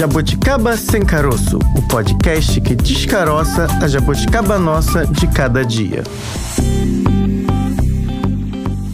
Jabuticaba Sem Caroço, o podcast que descaroça a jabuticaba nossa de cada dia.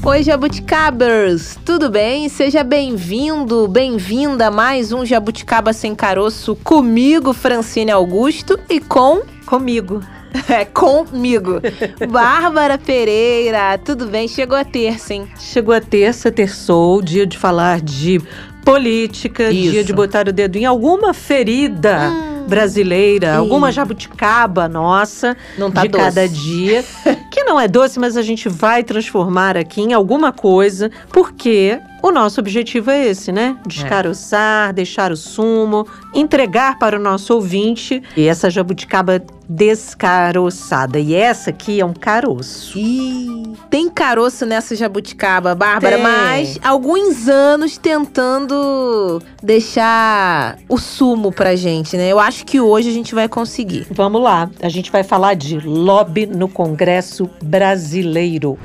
Oi, Jabuticabers! Tudo bem? Seja bem-vindo, bem-vinda a mais um Jabuticaba Sem Caroço comigo, Francine Augusto, e com. Comigo. É, comigo. Bárbara Pereira, tudo bem? Chegou a terça, hein? Chegou a terça, terçou, dia de falar de política, Isso. dia de botar o dedo em alguma ferida Hum. brasileira, Ih. alguma jabuticaba nossa Não tá de doce. cada dia, que não é doce, mas a gente vai transformar aqui em alguma coisa, porque o nosso objetivo é esse, né? Descaroçar, deixar o sumo, entregar para o nosso ouvinte e essa jabuticaba descaroçada. E essa aqui é um caroço. Ih, tem caroço nessa jabuticaba, Bárbara, Tem. mas alguns anos tentando deixar o sumo pra gente, né? Eu acho que hoje a gente vai conseguir. Vamos lá, a gente vai falar de lobby no Congresso Brasileiro.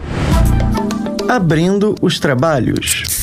Abrindo os trabalhos.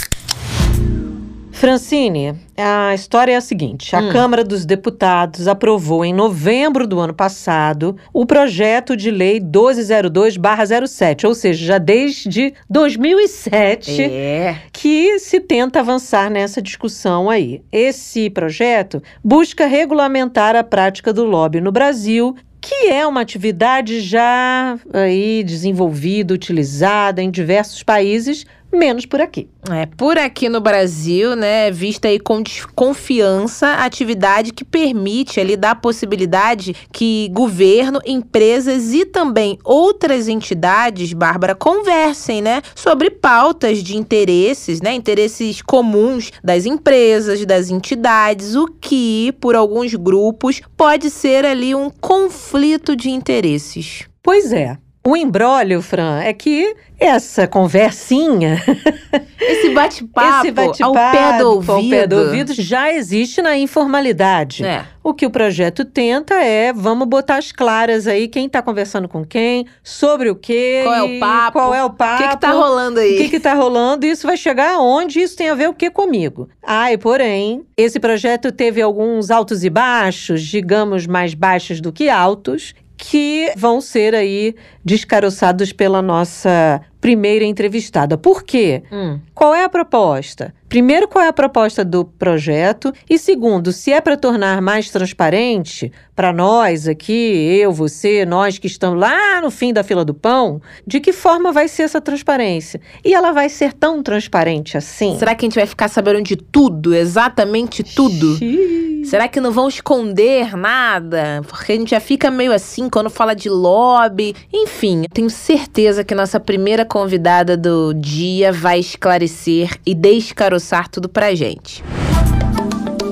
Francine, a história é a seguinte: a Hum. Câmara dos Deputados aprovou em novembro do ano passado o projeto de lei 1202/07, ou seja, já desde 2007 É. que se tenta avançar nessa discussão aí. Esse projeto busca regulamentar a prática do lobby no Brasil, que é uma atividade já aí desenvolvida, utilizada em diversos países, menos por aqui. É, por aqui no Brasil, né, vista aí com desconfiança, atividade que permite ali dar a possibilidade que governo, empresas e também outras entidades, Bárbara, conversem, né, sobre pautas de interesses, né, interesses comuns das empresas, das entidades, o que, por alguns grupos, pode ser ali um conflito de interesses. Pois é. O embrólio, Fran, é que essa conversinha, Esse bate-papo bate-papo ao pé do ouvido. ao pé do ouvido já existe na informalidade. É. O que o projeto tenta é, vamos botar as claras aí, quem está conversando com quem, sobre o quê, Qual é o papo? qual é o O papo, que, que tá rolando aí? o que que tá rolando, e isso vai chegar aonde, isso tem a ver o que comigo. Ai, porém, esse projeto teve alguns altos e baixos, digamos mais baixos do que altos, que vão ser aí descaroçados pela nossa primeira entrevistada. Por quê? Hum. Qual é a proposta? Primeiro, qual é a proposta do projeto? E segundo, se é para tornar mais transparente para nós aqui, eu, você, nós que estamos lá no fim da fila do pão, de que forma vai ser essa transparência? E ela vai ser tão transparente assim? Será que a gente vai ficar sabendo de tudo, exatamente tudo? Xiii. Será que não vão esconder nada? Porque a gente já fica meio assim quando fala de lobby. Enfim, tenho certeza que nossa primeira convidada do dia vai esclarecer e descaroçar tudo pra gente.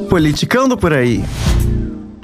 Politicando por aí.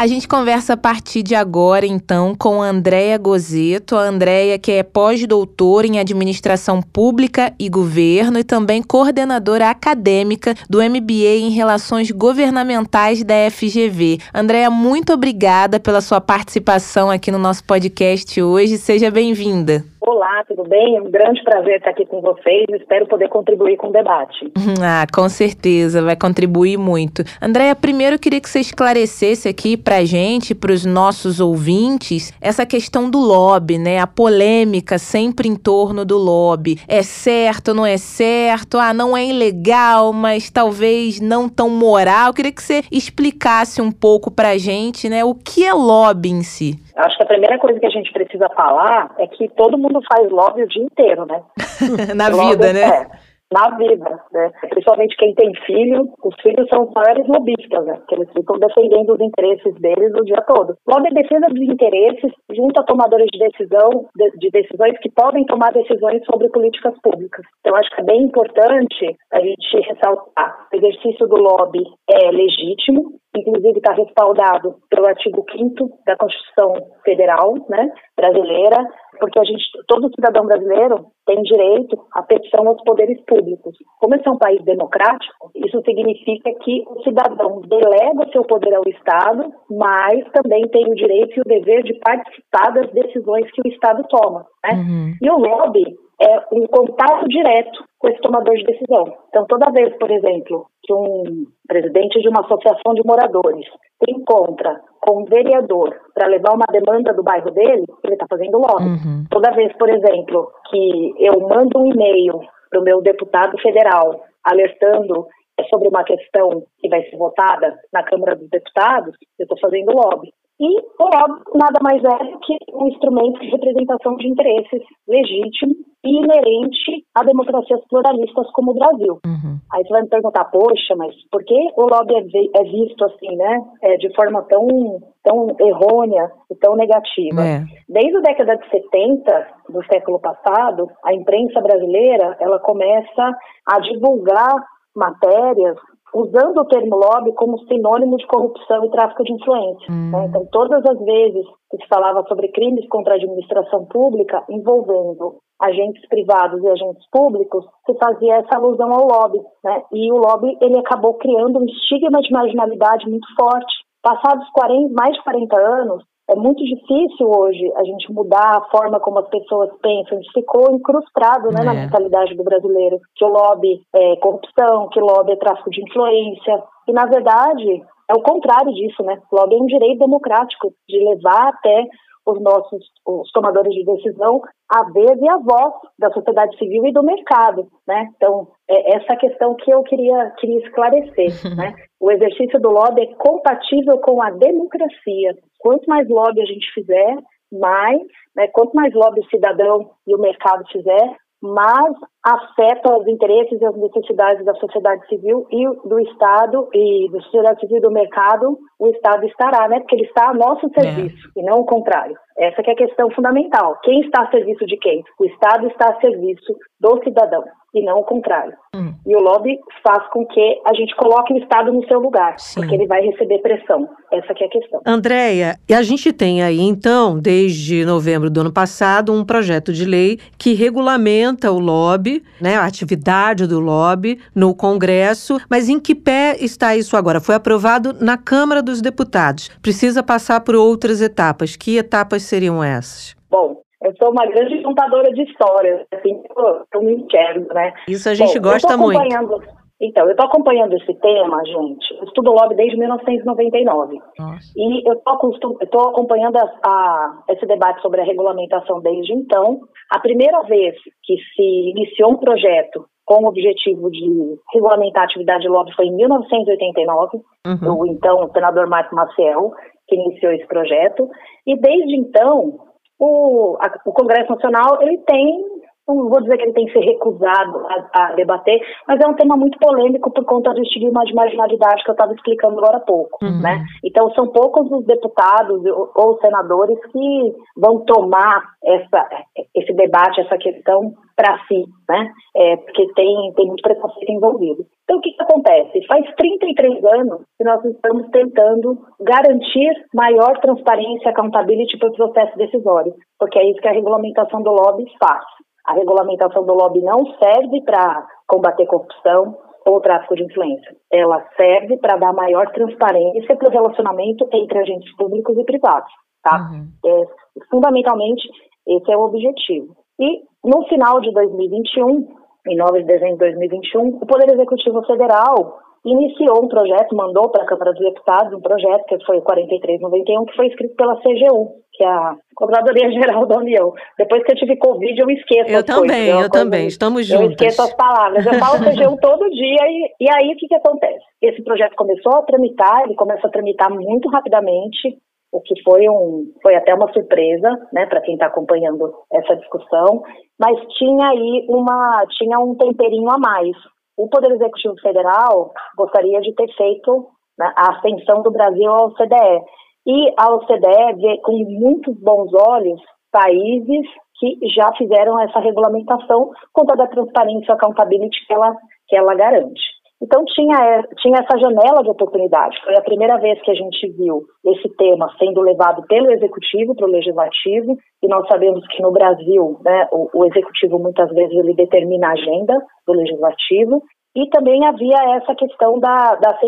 A gente conversa a partir de agora, então, com a Andréia Gozeto. A Andréia, que é pós-doutora em Administração Pública e Governo e também coordenadora acadêmica do MBA em Relações Governamentais da FGV. Andréia, muito obrigada pela sua participação aqui no nosso podcast hoje. Seja bem-vinda. Olá, tudo bem? É um grande prazer estar aqui com vocês. Espero poder contribuir com o debate. Ah, com certeza, vai contribuir muito. Andréia, primeiro eu queria que você esclarecesse aqui pra gente, pros nossos ouvintes, essa questão do lobby, né? A polêmica sempre em torno do lobby. É certo, não é certo? Ah, não é ilegal, mas talvez não tão moral. Eu queria que você explicasse um pouco pra gente, né? O que é lobby em si? Acho que a primeira coisa que a gente precisa falar é que todo mundo faz lobby o dia inteiro, né? Na Lobby, vida, né? É, na vida, né? Principalmente quem tem filho, os filhos são os maiores lobistas, né? Porque eles ficam defendendo os interesses deles o dia todo. Lobby é defesa dos interesses junto a tomadores de decisão, de, de decisões que podem tomar decisões sobre políticas públicas. Então, acho que é bem importante a gente ressaltar. O exercício do lobby é legítimo, inclusive está respaldado pelo artigo 5 da Constituição Federal né, brasileira, porque a gente, todo cidadão brasileiro tem direito à petição aos poderes públicos. Como esse é um país democrático, isso significa que o cidadão delega seu poder ao Estado, mas também tem o direito e o dever de participar das decisões que o Estado toma. Né? Uhum. E o lobby é um contato direto com esse tomador de decisão. Então, toda vez, por exemplo, que um presidente de uma associação de moradores se encontra com um vereador para levar uma demanda do bairro dele, ele está fazendo lobby. Uhum. Toda vez, por exemplo, que eu mando um e-mail para o meu deputado federal alertando sobre uma questão que vai ser votada na Câmara dos Deputados, eu estou fazendo lobby. E o lobby nada mais é do que um instrumento de representação de interesses legítimo e inerente a democracias pluralistas como o Brasil. Uhum. Aí você vai me perguntar, poxa, mas por que o lobby é, é visto assim, né, é, de forma tão, tão errônea e tão negativa? É. Desde a década de 70 do século passado, a imprensa brasileira ela começa a divulgar matérias usando o termo lobby como sinônimo de corrupção e tráfico de influência. Hum. Né? Então, todas as vezes que se falava sobre crimes contra a administração pública envolvendo agentes privados e agentes públicos, se fazia essa alusão ao lobby. Né? E o lobby ele acabou criando um estigma de marginalidade muito forte. Passados 40, mais de 40 anos, é muito difícil hoje a gente mudar a forma como as pessoas pensam. Isso ficou incrustado né, é. na mentalidade do brasileiro, que o lobby é corrupção, que o lobby é tráfico de influência. E, na verdade, é o contrário disso, né? O lobby é um direito democrático de levar até os nossos os tomadores de decisão a vez e a voz da sociedade civil e do mercado, né? Então, é essa questão que eu queria, queria esclarecer, né? O exercício do lobby é compatível com a democracia. Quanto mais lobby a gente fizer, mais, né, quanto mais lobby o cidadão e o mercado fizer, mas afeta os interesses e as necessidades da sociedade civil e do Estado e da sociedade civil do mercado, o Estado estará, né? Porque ele está a nosso serviço é. e não o contrário. Essa é a questão fundamental. Quem está a serviço de quem? O Estado está a serviço do cidadão e não o contrário. Hum. E o lobby faz com que a gente coloque o Estado no seu lugar, Sim. porque ele vai receber pressão. Essa é a questão. Andréia, e a gente tem aí, então, desde novembro do ano passado, um projeto de lei que regulamenta o lobby, né, a atividade do lobby no Congresso, mas em que pé está isso agora? Foi aprovado na Câmara dos Deputados. Precisa passar por outras etapas. Que etapas seriam essas? Bom, eu sou uma grande contadora de histórias, assim, eu, eu me enxergo, né? Isso a gente Bom, gosta muito. Então, eu estou acompanhando esse tema, gente. Eu estudo lobby desde 1999. Nossa. E eu estou acompanhando a, a, esse debate sobre a regulamentação desde então. A primeira vez que se iniciou um projeto com o objetivo de regulamentar a atividade de lobby foi em 1989, uhum. o então senador Marco Maciel, que iniciou esse projeto. E desde então, o, a, o Congresso Nacional ele tem não vou dizer que ele tem que ser recusado a, a, debater, mas é um tema muito polêmico por conta do estigma de marginalidade que eu estava explicando agora há pouco, uhum. né? Então são poucos os deputados ou senadores que vão tomar essa, esse debate, essa questão para si, né? É, porque tem, tem muito preconceito envolvido. Então, o que, que acontece? Faz 33 anos que nós estamos tentando garantir maior transparência e accountability para o processo decisório, porque é isso que a regulamentação do lobby faz. A regulamentação do lobby não serve para combater corrupção ou tráfico de influência. Ela serve para dar maior transparência para o relacionamento entre agentes públicos e privados, tá? Uhum. É, fundamentalmente, esse é o objetivo. E no final de 2021, em 9 de dezembro de 2021, o Poder Executivo Federal iniciou um projeto, mandou para a Câmara dos Deputados um projeto que foi o 4391, que foi escrito pela CGU, que é a Controladoria Geral da União. Depois que eu tive Covid, eu esqueço eu as também, coisas. Eu, eu também, estamos juntos. Eu esqueço as palavras. Eu falo CGU todo dia e, e aí o que, que acontece? Esse projeto começou a tramitar, ele começa a tramitar muito rapidamente, o que foi um foi até uma surpresa, né, para quem está acompanhando essa discussão, mas tinha aí uma tinha um temperinho a mais. O Poder Executivo Federal gostaria de ter feito né, a ascensão do Brasil ao CDE e a OCDE vê com muitos bons olhos países que já fizeram essa regulamentação com toda a transparência e accountability que ela que ela garante. Então tinha, tinha essa janela de oportunidade. Foi a primeira vez que a gente viu esse tema sendo levado pelo executivo para o legislativo, e nós sabemos que no Brasil, né, o, o executivo muitas vezes ele determina a agenda do legislativo, e também havia essa questão da, da,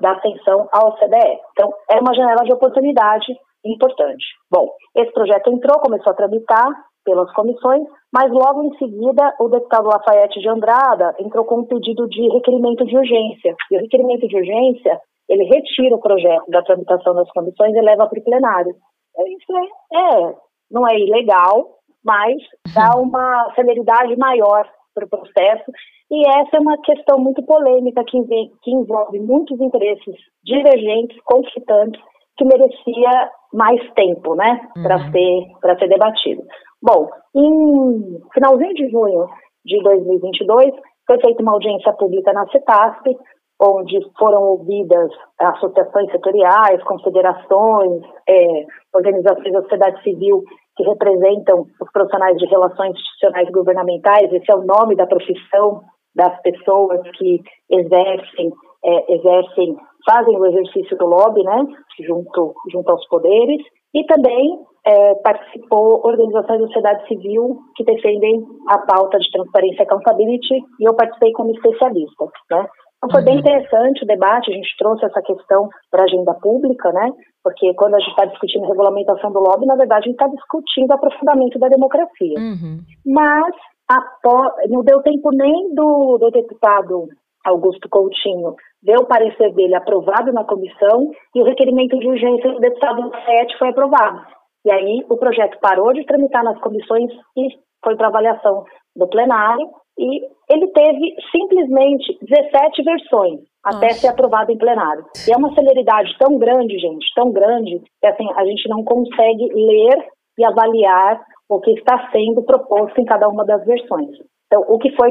da ascensão ao CDE. Então, é uma janela de oportunidade importante. Bom, esse projeto entrou, começou a tramitar pelas comissões, mas logo em seguida o deputado Lafayette de Andrada entrou com um pedido de requerimento de urgência. E o requerimento de urgência, ele retira o projeto da tramitação das comissões e leva para o plenário. Isso é, é, não é ilegal, mas dá uhum. uma celeridade maior para o processo. E essa é uma questão muito polêmica que, que envolve muitos interesses divergentes, conflitantes, que merecia mais tempo, né, uhum. para ser para ser debatido. Bom, em finalzinho de junho de 2022 foi feita uma audiência pública na CETASP, onde foram ouvidas associações setoriais, confederações, é, organizações da sociedade civil que representam os profissionais de relações institucionais e governamentais. Esse é o nome da profissão das pessoas que exercem, é, exercem, fazem o exercício do lobby, né, junto, junto aos poderes, e também é, participou organizações da sociedade civil que defendem a pauta de transparência e accountability, e eu participei como especialista, né. Então foi bem uhum. interessante o debate, a gente trouxe essa questão para a agenda pública, né? Porque quando a gente está discutindo regulamentação do lobby, na verdade a gente está discutindo aprofundamento da democracia. Uhum. Mas após, não deu tempo nem do, do deputado Augusto Coutinho ver o parecer dele aprovado na comissão e o requerimento de urgência do deputado Lafayette foi aprovado. E aí o projeto parou de tramitar nas comissões e foi para avaliação do plenário e ele teve simplesmente 17 versões até Nossa. ser aprovado em plenário. E é uma celeridade tão grande, gente, tão grande, que assim, a gente não consegue ler e avaliar o que está sendo proposto em cada uma das versões. Então, o que foi,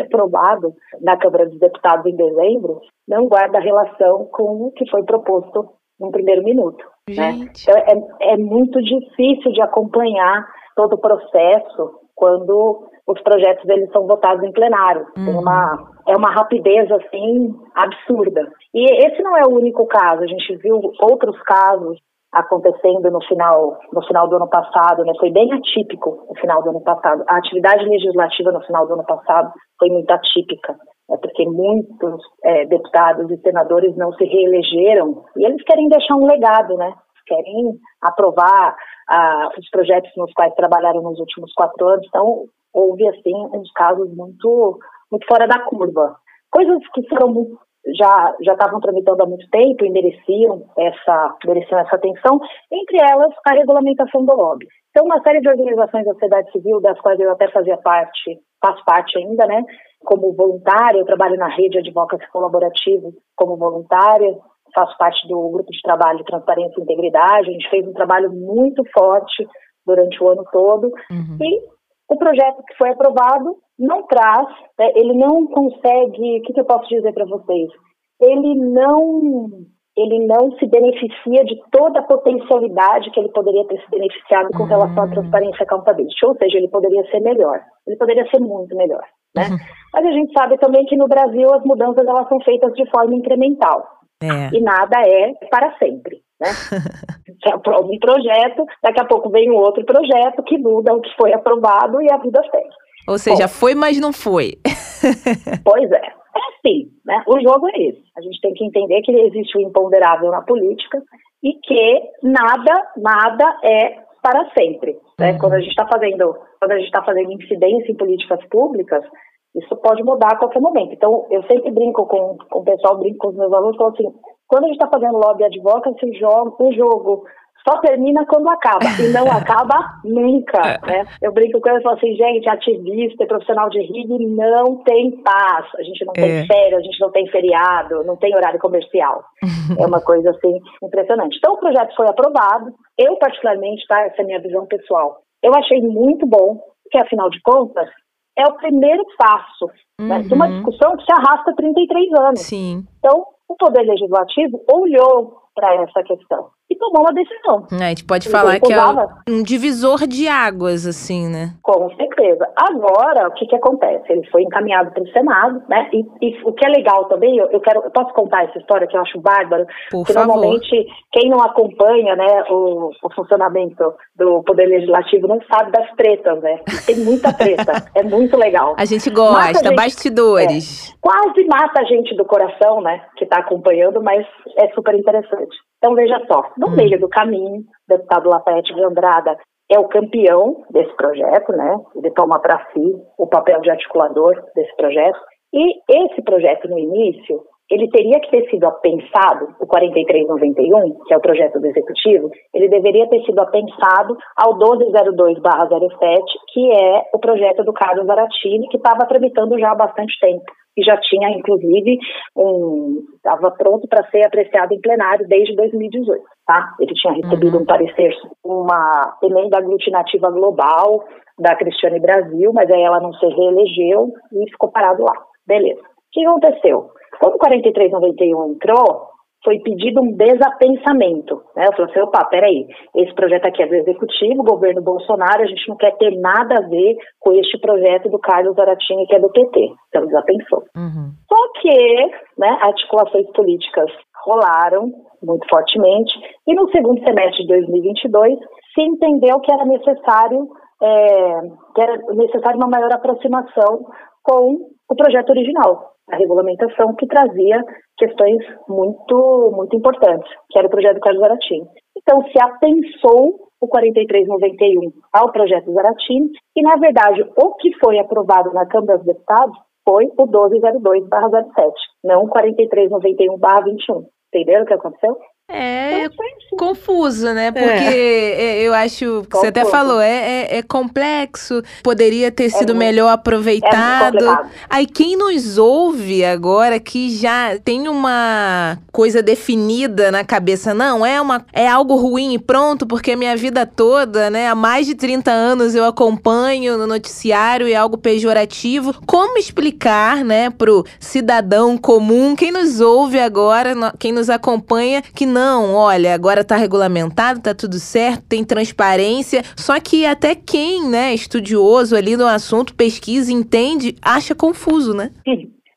aprovado na Câmara dos Deputados em dezembro não guarda relação com o que foi proposto no primeiro minuto. Né? Então, é, é muito difícil de acompanhar todo o processo quando os projetos deles são votados em plenário. Uhum. Uma, é uma rapidez assim absurda. E esse não é o único caso. A gente viu outros casos acontecendo no final, no final do ano passado, né? Foi bem atípico no final do ano passado. A atividade legislativa no final do ano passado foi muito atípica, é porque muitos é, deputados e senadores não se reelegeram e eles querem deixar um legado, né? Querem aprovar ah, os projetos nos quais trabalharam nos últimos quatro anos. Então, houve assim uns casos muito, muito fora da curva. Coisas que foram muito já já estavam tramitando há muito tempo e mereciam essa mereciam essa atenção, entre elas a regulamentação do lobby. Então, uma série de organizações da sociedade civil, das quais eu até fazia parte, faço parte ainda, né, como voluntária, eu trabalho na rede Advocacy Colaborativo como voluntária, faço parte do grupo de trabalho Transparência e Integridade, a gente fez um trabalho muito forte durante o ano todo, uhum. e o projeto que foi aprovado não traz, né, ele não consegue, o que, que eu posso dizer para vocês? Ele não, ele não se beneficia de toda a potencialidade que ele poderia ter se beneficiado com relação à hum. transparência e accountability, ou seja, ele poderia ser melhor, ele poderia ser muito melhor, né? Uhum. Mas a gente sabe também que no Brasil as mudanças elas são feitas de forma incremental. É. E nada é para sempre. Né? Você aprova um projeto, daqui a pouco vem um outro projeto que muda o que foi aprovado e a vida segue. Ou seja, Bom, foi, mas não foi. pois é. É assim, né? O jogo é esse. A gente tem que entender que existe o imponderável na política e que nada, nada é para sempre. Né? Uhum. Quando a gente está fazendo, quando a gente está fazendo incidência em políticas públicas, isso pode mudar a qualquer momento. Então, eu sempre brinco com, com o pessoal, brinco com os meus alunos, falo assim, quando a gente está fazendo lobby advocacy, o jogo só termina quando acaba, e não acaba nunca, é. né? Eu brinco com eles e falo assim, gente, ativista e profissional de RIG não tem paz, a gente não é. tem férias, a gente não tem feriado, não tem horário comercial. é uma coisa, assim, impressionante. Então, o projeto foi aprovado, eu particularmente, tá, essa é a minha visão pessoal, eu achei muito bom, porque afinal de contas, é o primeiro passo uhum. né, de uma uhum. discussão que se arrasta 33 anos. Sim. Então, o Poder Legislativo olhou para essa questão e tomou uma decisão. A gente pode falar que é um divisor de águas, assim, né? Com certeza. Agora, o que que acontece? Ele foi encaminhado para o Senado, né? E, e, o que é legal também, eu, eu quero, eu posso contar essa história que eu acho bárbaro? Por que favor. normalmente quem não acompanha, né, o, o funcionamento do Poder Legislativo não sabe das tretas, né? Tem muita treta. é muito legal. A gente gosta, a gente- bastidores. É, quase mata a gente do coração, né? Que está acompanhando, mas é super interessante. Então veja só, no Hum. meio do caminho, o deputado Lafayette de Andrada é o campeão desse projeto, né? Ele toma para si o papel de articulador desse projeto. E esse projeto no início, ele teria que ter sido apensado, o 4391, que é o projeto do executivo, ele deveria ter sido apensado ao 1202/07, que é o projeto do Carlos Zaratini, que estava tramitando já há bastante tempo e já tinha, inclusive, um estava pronto para ser apreciado em plenário desde 2018, tá? Ele tinha recebido um parecer, uma emenda aglutinativa global da Cristiane Brasil, mas aí ela não se reelegeu e ficou parado lá. Beleza. O que aconteceu? Quando o 4391 entrou, foi pedido um desapensamento. Né? Eu falei assim, opa, peraí, esse projeto aqui é do Executivo, governo Bolsonaro, a gente não quer ter nada a ver com este projeto do Carlos Zaratini, que é do PT. Então, desapensou. Uhum. Só que né, articulações políticas rolaram muito fortemente e no segundo semestre de 2022 se entendeu que era necessário é, que era necessário uma maior aproximação com o projeto original, a regulamentação que trazia questões muito muito importantes, que era o projeto Carlos Zaratini. Então se apensou o 4391 ao projeto Zaratini e na verdade o que foi aprovado na Câmara dos Deputados foi o 1202/07, não o 4391/21. Entenderam o que aconteceu? É assim. confuso, né? Porque é, eu acho que você até Confuso. falou, é, é, é complexo, poderia ter sido muito- melhor É aproveitado. Aí quem nos ouve agora que já tem uma coisa definida na cabeça, não, é uma é algo ruim e pronto, porque a minha vida toda, né, há mais de 30 anos eu acompanho no noticiário e é algo pejorativo. Como explicar, né, pro cidadão comum, quem nos ouve agora, quem nos acompanha, que não, olha, agora tá regulamentado, tá tudo certo, tem transparência, só que até quem, né, estudioso ali no assunto, pesquisa, entende, acha confuso, né?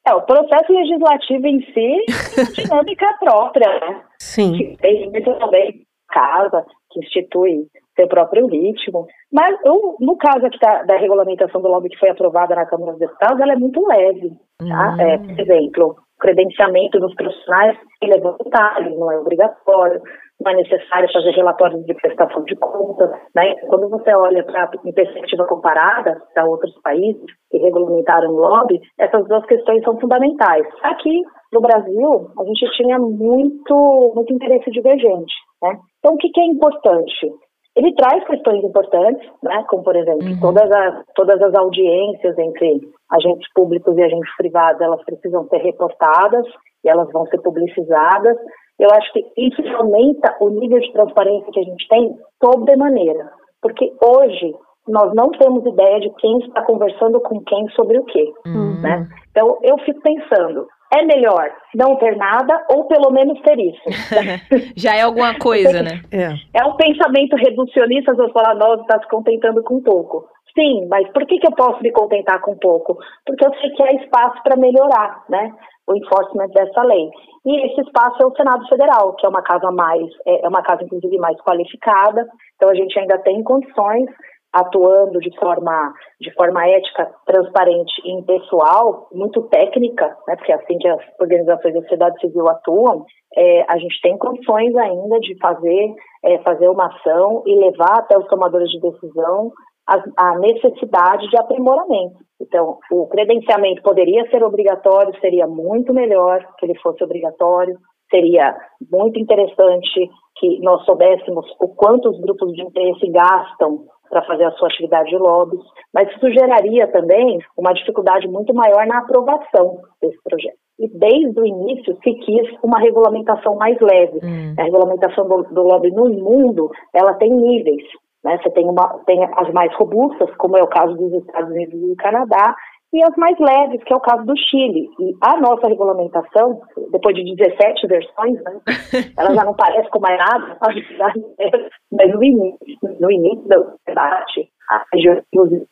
É, o processo legislativo em si tem uma dinâmica própria, né? Sim. Que tem muito também casa, que institui seu próprio ritmo. Mas o- no caso aqui da, da regulamentação do lobby que foi aprovada na Câmara dos Deputados, ela é muito leve. Tá? É, por exemplo, credenciamento dos profissionais ele é voluntário, não é obrigatório, não é necessário fazer relatórios de prestação de contas. Né? Quando você olha para em perspectiva comparada para outros países que regulamentaram o lobby, essas duas questões são fundamentais. Aqui no Brasil, a gente tinha muito, muito interesse divergente. Né? Então, o que, que é importante? Ele traz questões importantes, né, como por exemplo, Uhum. todas, as, todas as audiências entre agentes públicos e agentes privados, elas precisam ser reportadas e elas vão ser publicizadas. Eu acho que isso aumenta o nível de transparência que a gente tem sobremaneira, porque hoje nós não temos ideia de quem está conversando com quem sobre o quê, Uhum. né? Então eu fico pensando, é melhor não ter nada ou pelo menos ter isso? Já é alguma coisa, né? É. É um pensamento reducionista, pessoas falam, nossa, está se contentando com pouco. Sim, mas por que, que eu posso me contentar com pouco? Porque eu sei que há espaço para melhorar, né? O enforcement dessa lei. E esse espaço é o Senado Federal, que é uma casa mais, é é uma casa inclusive mais qualificada. Então a gente ainda tem condições atuando de forma de forma ética, transparente e impessoal, muito técnica, né, porque é assim que as organizações da sociedade civil atuam, é, a gente tem condições ainda de fazer é, fazer uma ação e levar até os tomadores de decisão a, a necessidade de aprimoramento. Então, o credenciamento poderia ser obrigatório, seria muito melhor que ele fosse obrigatório, seria muito interessante que nós soubéssemos o quanto os grupos de interesse gastam para fazer a sua atividade de lobbies, mas isso geraria também uma dificuldade muito maior na aprovação desse projeto. E desde o início se quis uma regulamentação mais leve. Hum. A regulamentação do, do lobby no mundo, ela tem níveis. Né? Você tem, uma, tem as mais robustas, como é o caso dos Estados Unidos e do Canadá, e as mais leves, que é o caso do Chile. E a nossa regulamentação, depois de 17 versões, né, ela já não parece com mais nada, mas no início, no início do debate, a região, inclusive,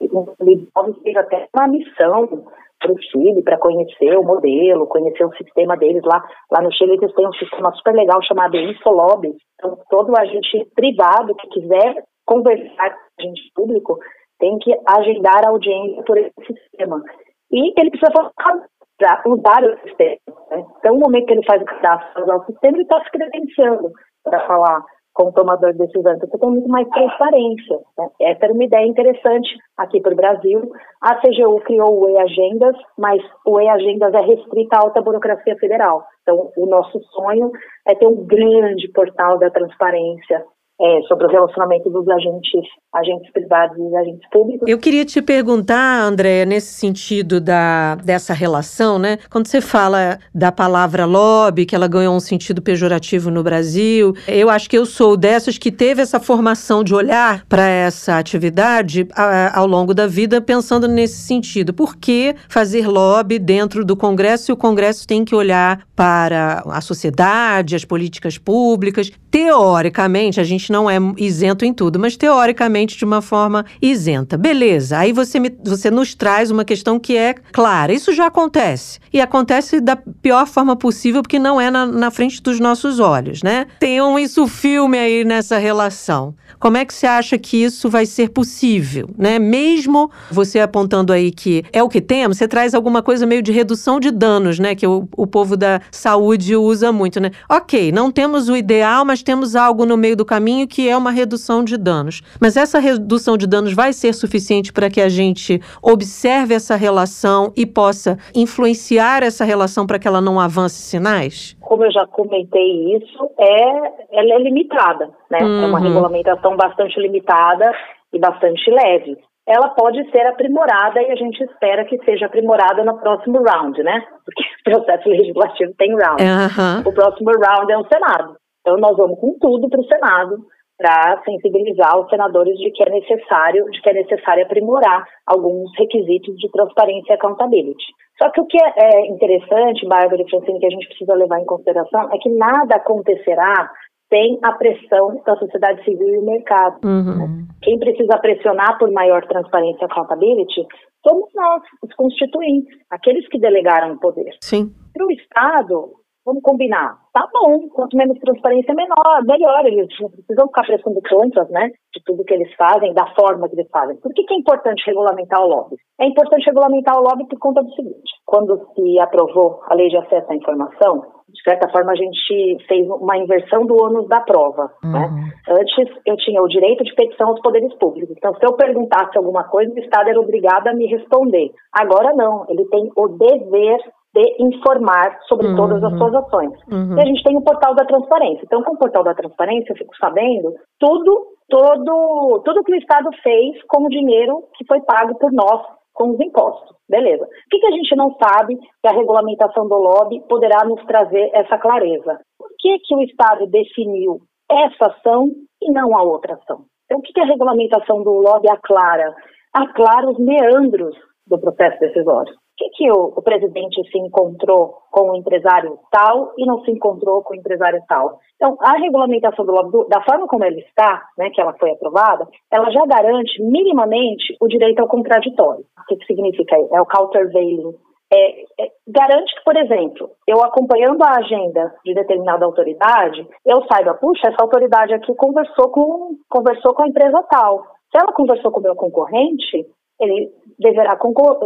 fez até uma missão para o Chile para conhecer o modelo, conhecer o sistema deles lá. Lá no Chile eles têm um sistema super legal chamado Infolobby. Então, todo agente privado que quiser conversar com agente público tem que agendar a audiência por esse sistema. E ele precisa usar o sistema. Né? Então, no momento que ele faz o cadastro usar o sistema, ele está se credenciando para falar com o tomador de decisão. Então, tem muito mais transparência. Né? Essa era uma ideia interessante aqui para o Brasil. A CGU criou o E-Agendas, mas o E-Agendas é restrito à alta burocracia federal. Então, o nosso sonho é ter um grande portal da transparência é, sobre o relacionamento dos agentes, agentes privados e agentes públicos. Eu queria te perguntar, Andréia, nesse sentido da, dessa relação, né? Quando você fala da palavra lobby, que ela ganhou um sentido pejorativo no Brasil, eu acho que eu sou dessas que teve essa formação de olhar para essa atividade a, ao longo da vida, pensando nesse sentido. Por que fazer lobby dentro do Congresso o Congresso tem que olhar para a sociedade, as políticas públicas? Teoricamente, a gente não é isento em tudo, mas teoricamente de uma forma isenta. Beleza, aí você, me, você nos traz uma questão que é clara. Isso já acontece. E acontece da pior forma possível, porque não é na, na frente dos nossos olhos, né? Tem um isso filme aí nessa relação. Como é que você acha que isso vai ser possível, né? Mesmo você apontando aí que é o que temos, você traz alguma coisa meio de redução de danos, né? Que o, o povo da saúde usa muito, né? Ok, não temos o ideal, mas temos algo no meio do caminho caminho que é uma redução de danos. Mas essa redução de danos vai ser suficiente para que a gente observe essa relação e possa influenciar essa relação para que ela não avance sinais? Como eu já comentei isso, é, ela é limitada, né? Uhum. É uma uhum. regulamentação bastante limitada e bastante leve ela pode ser aprimorada e a gente espera que seja aprimorada no próximo round, né? Porque o processo legislativo tem round. Uhum. O próximo round é o Senado. Então, nós vamos com tudo para o Senado para sensibilizar os senadores de que é necessário, de que é necessário aprimorar alguns requisitos de transparência e accountability. Só que o que é, é interessante, Bárbara e Francine, que a gente precisa levar em consideração é que nada acontecerá sem a pressão da sociedade civil e o mercado. Uhum. Quem precisa pressionar por maior transparência e accountability somos nós, os constituintes, aqueles que delegaram o poder. Sim. Para o Estado, Vamos combinar. Tá bom, quanto menos transparência, menor, melhor. Eles não precisam ficar prestando contas, né, de tudo que eles fazem, da forma que eles fazem. Por que, que é importante regulamentar o lobby? É importante regulamentar o lobby por conta do seguinte: quando se aprovou a lei de acesso à informação, de certa forma a gente fez uma inversão do ônus da prova. Né? Uhum. Né? Antes eu tinha o direito de petição aos poderes públicos. Então, se eu perguntasse alguma coisa, o Estado era obrigado a me responder. Agora não, ele tem o dever de informar sobre uhum. todas as suas ações. Uhum. E a gente tem o portal da transparência. Então, com o portal da transparência, eu fico sabendo tudo, todo, tudo que o Estado fez com o dinheiro que foi pago por nós com os impostos. Beleza. O que, que a gente não sabe que a regulamentação do lobby poderá nos trazer essa clareza? Por que, que o Estado definiu essa ação e não a outra ação? Então, o que, que a regulamentação do lobby aclara? Aclara os meandros do processo decisório que, que o, o, presidente se encontrou com o empresário tal e não se encontrou com o empresário tal? Então, a regulamentação do lobby, da forma como ela está, né, que ela foi aprovada, ela já garante minimamente o direito ao contraditório. O que, significa? É o countervailing. É, é, garante que, por exemplo, eu acompanhando a agenda de determinada autoridade, eu saiba, puxa, essa autoridade aqui conversou com, conversou com a empresa tal. Se ela conversou com o meu concorrente, ele deverá,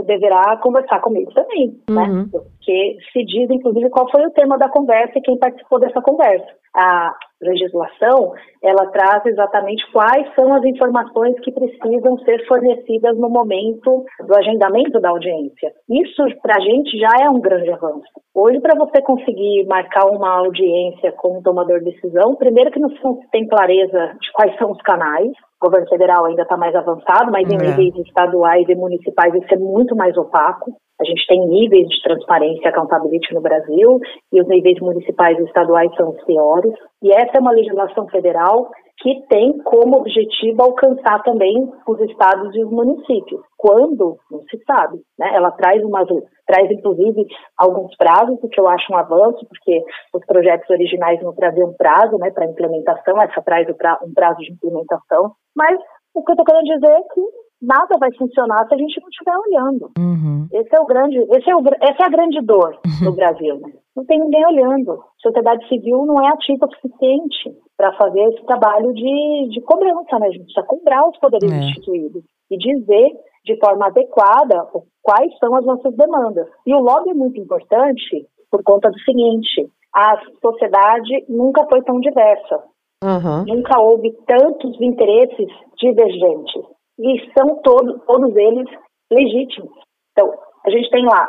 deverá conversar comigo também, né? uhum. né? Porque se diz, inclusive, qual foi o tema da conversa e quem participou dessa conversa. A legislação, ela traz exatamente quais são as informações que precisam ser fornecidas no momento do agendamento da audiência. Isso, para a gente, já é um grande avanço. Hoje, para você conseguir marcar uma audiência com um tomador de decisão, primeiro que não se tem clareza de quais são os canais, o governo federal ainda está mais avançado, mas em é. níveis estaduais e municipais isso é muito mais opaco. A gente tem níveis de transparência e accountability no Brasil e os níveis municipais e estaduais são os piores. E essa é uma legislação federal que tem como objetivo alcançar também os estados e os municípios. Quando? Não se sabe. Né? Ela traz umas, traz inclusive alguns prazos, o que eu acho um avanço, porque os projetos originais não traziam prazo né, para implementação, essa traz um prazo de implementação. Mas o que eu estou querendo dizer é que nada vai funcionar se a gente não estiver olhando. Uhum. Esse é o grande, esse é o, essa é a grande dor uhum. do Brasil. Né? Não tem ninguém olhando. A sociedade civil não é ativa o suficiente para fazer esse trabalho de, de cobrança, né? A gente precisa cobrar os poderes é. instituídos e dizer de forma adequada quais são as nossas demandas. E o lobby é muito importante por conta do seguinte: a sociedade nunca foi tão diversa. Uhum. Nunca houve tantos interesses divergentes e são todos, todos eles legítimos. Então, a gente tem lá,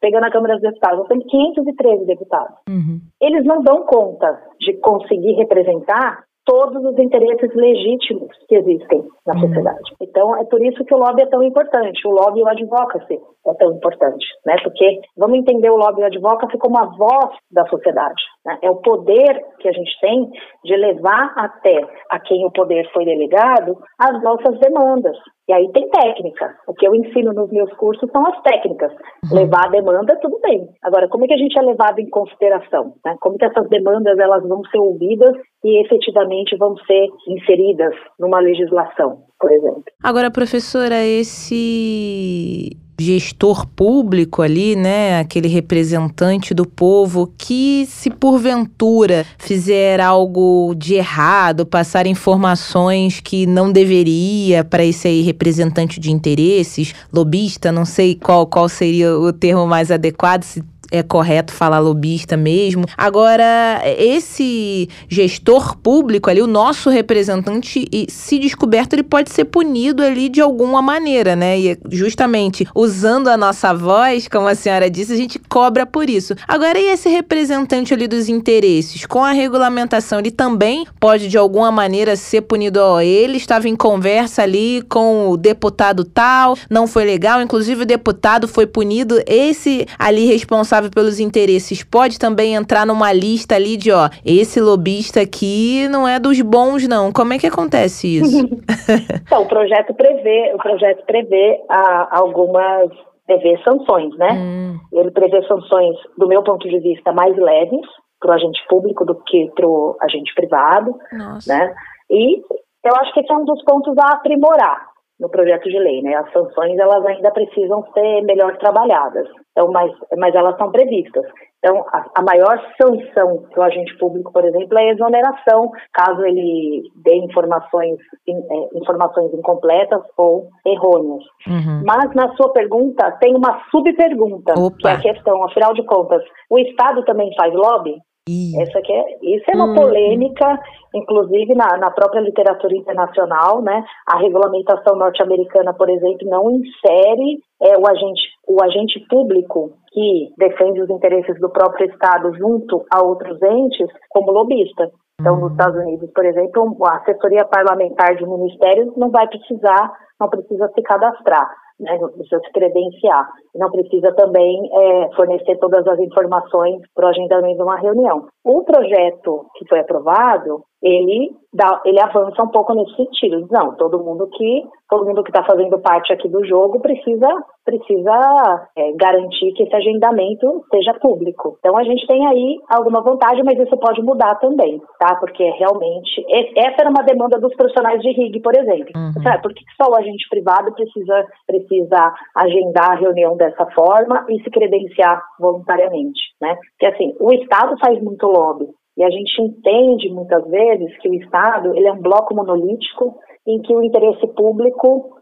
pegando a Câmara dos Deputados, nós temos 513 deputados. Uhum. Eles não dão conta de conseguir representar todos os interesses legítimos que existem na uhum. sociedade. Então, é por isso que o lobby é tão importante, o lobby e o advocacy é tão importante, né? Porque vamos entender o lobby e o advocacy como a voz da sociedade, né? É o poder que a gente tem de levar até a quem o poder foi delegado as nossas demandas, e aí tem técnica. O que eu ensino nos meus cursos são as técnicas. Uhum. Levar a demanda, tudo bem. Agora, como é que a gente é levado em consideração? Né? Como que essas demandas elas vão ser ouvidas e efetivamente vão ser inseridas numa legislação, por exemplo? Agora, professora, esse gestor público ali, né, aquele representante do povo que se porventura fizer algo de errado, passar informações que não deveria para esse aí representante de interesses, lobista, não sei qual qual seria o termo mais adequado, se é correto falar lobista mesmo. Agora, esse gestor público ali, o nosso representante, se descoberto, ele pode ser punido ali de alguma maneira, né? E justamente usando a nossa voz, como a senhora disse, a gente cobra por isso. Agora, e esse representante ali dos interesses? Com a regulamentação, ele também pode de alguma maneira ser punido? Ó, ele estava em conversa ali com o deputado tal, não foi legal, inclusive o deputado foi punido, esse ali responsável responsável pelos interesses pode também entrar numa lista ali de, ó, esse lobista aqui não é dos bons, não. Como é que acontece isso? então, o projeto prevê, o projeto prevê ah, algumas prevê sanções, né? Hum. Ele prevê sanções, do meu ponto de vista, mais leves para o agente público do que para o agente privado, Nossa. né? E eu acho que esse é um dos pontos a aprimorar no projeto de lei, né? As sanções elas ainda precisam ser melhor trabalhadas, então, mas, mas elas são previstas. Então, a, a, maior sanção que o agente público, por exemplo, é a exoneração, caso ele dê informações, in, é, informações incompletas ou errôneas. Uhum. Mas na sua pergunta tem uma subpergunta, que é a questão, afinal de contas, o Estado também faz lobby? Essa é, isso é uma hum. polêmica, inclusive na, na própria literatura internacional, né? A regulamentação norte-americana, por exemplo, não insere é, o, agente, o agente público que defende os interesses do próprio Estado junto a outros entes como lobista. Então, nos hum. Estados Unidos, por exemplo, a assessoria parlamentar de ministérios não vai precisar, não precisa se cadastrar né, não precisa se credenciar. Não precisa também é, fornecer todas as informações para o agendamento de uma reunião. O projeto que foi aprovado, ele dá, ele avança um pouco nesse sentido. Não, todo mundo que todo mundo que está fazendo parte aqui do jogo precisa precisa é, garantir que esse agendamento seja público. Então a gente tem aí alguma vantagem, mas isso pode mudar também, tá? Porque realmente essa era uma demanda dos profissionais de RIG, por exemplo. Uhum. Sabe, por que só o agente privado precisa precisa agendar a reunião dessa forma e se credenciar voluntariamente, né? Porque assim, o Estado faz muito lobby. E a gente entende muitas vezes que o Estado ele é um bloco monolítico em que o interesse público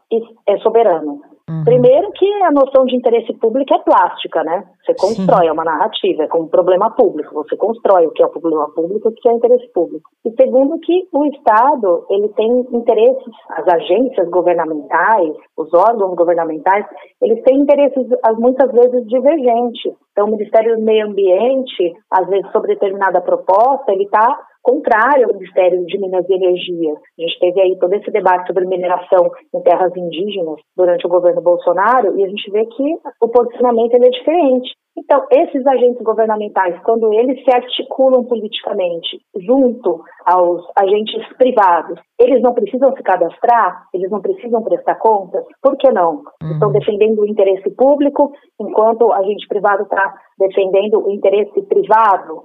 é soberano. Uhum. Primeiro que a noção de interesse público é plástica, né? Você constrói, Sim. é uma narrativa, é como um problema público. Você constrói o que é o problema público e o que é interesse público. E segundo que o Estado, ele tem interesses, as agências governamentais, os órgãos governamentais, eles têm interesses muitas vezes divergentes. Então, o Ministério do Meio Ambiente, às vezes, sobre determinada proposta, ele está contrário ao Ministério de Minas e Energia. A gente teve aí todo esse debate sobre mineração em terras indígenas durante o governo Bolsonaro e a gente vê que o posicionamento é diferente. Então, esses agentes governamentais, quando eles se articulam politicamente junto aos agentes privados, eles não precisam se cadastrar, eles não precisam prestar contas, por que não? Uhum. Estão defendendo o interesse público, enquanto o agente privado está defendendo o interesse privado.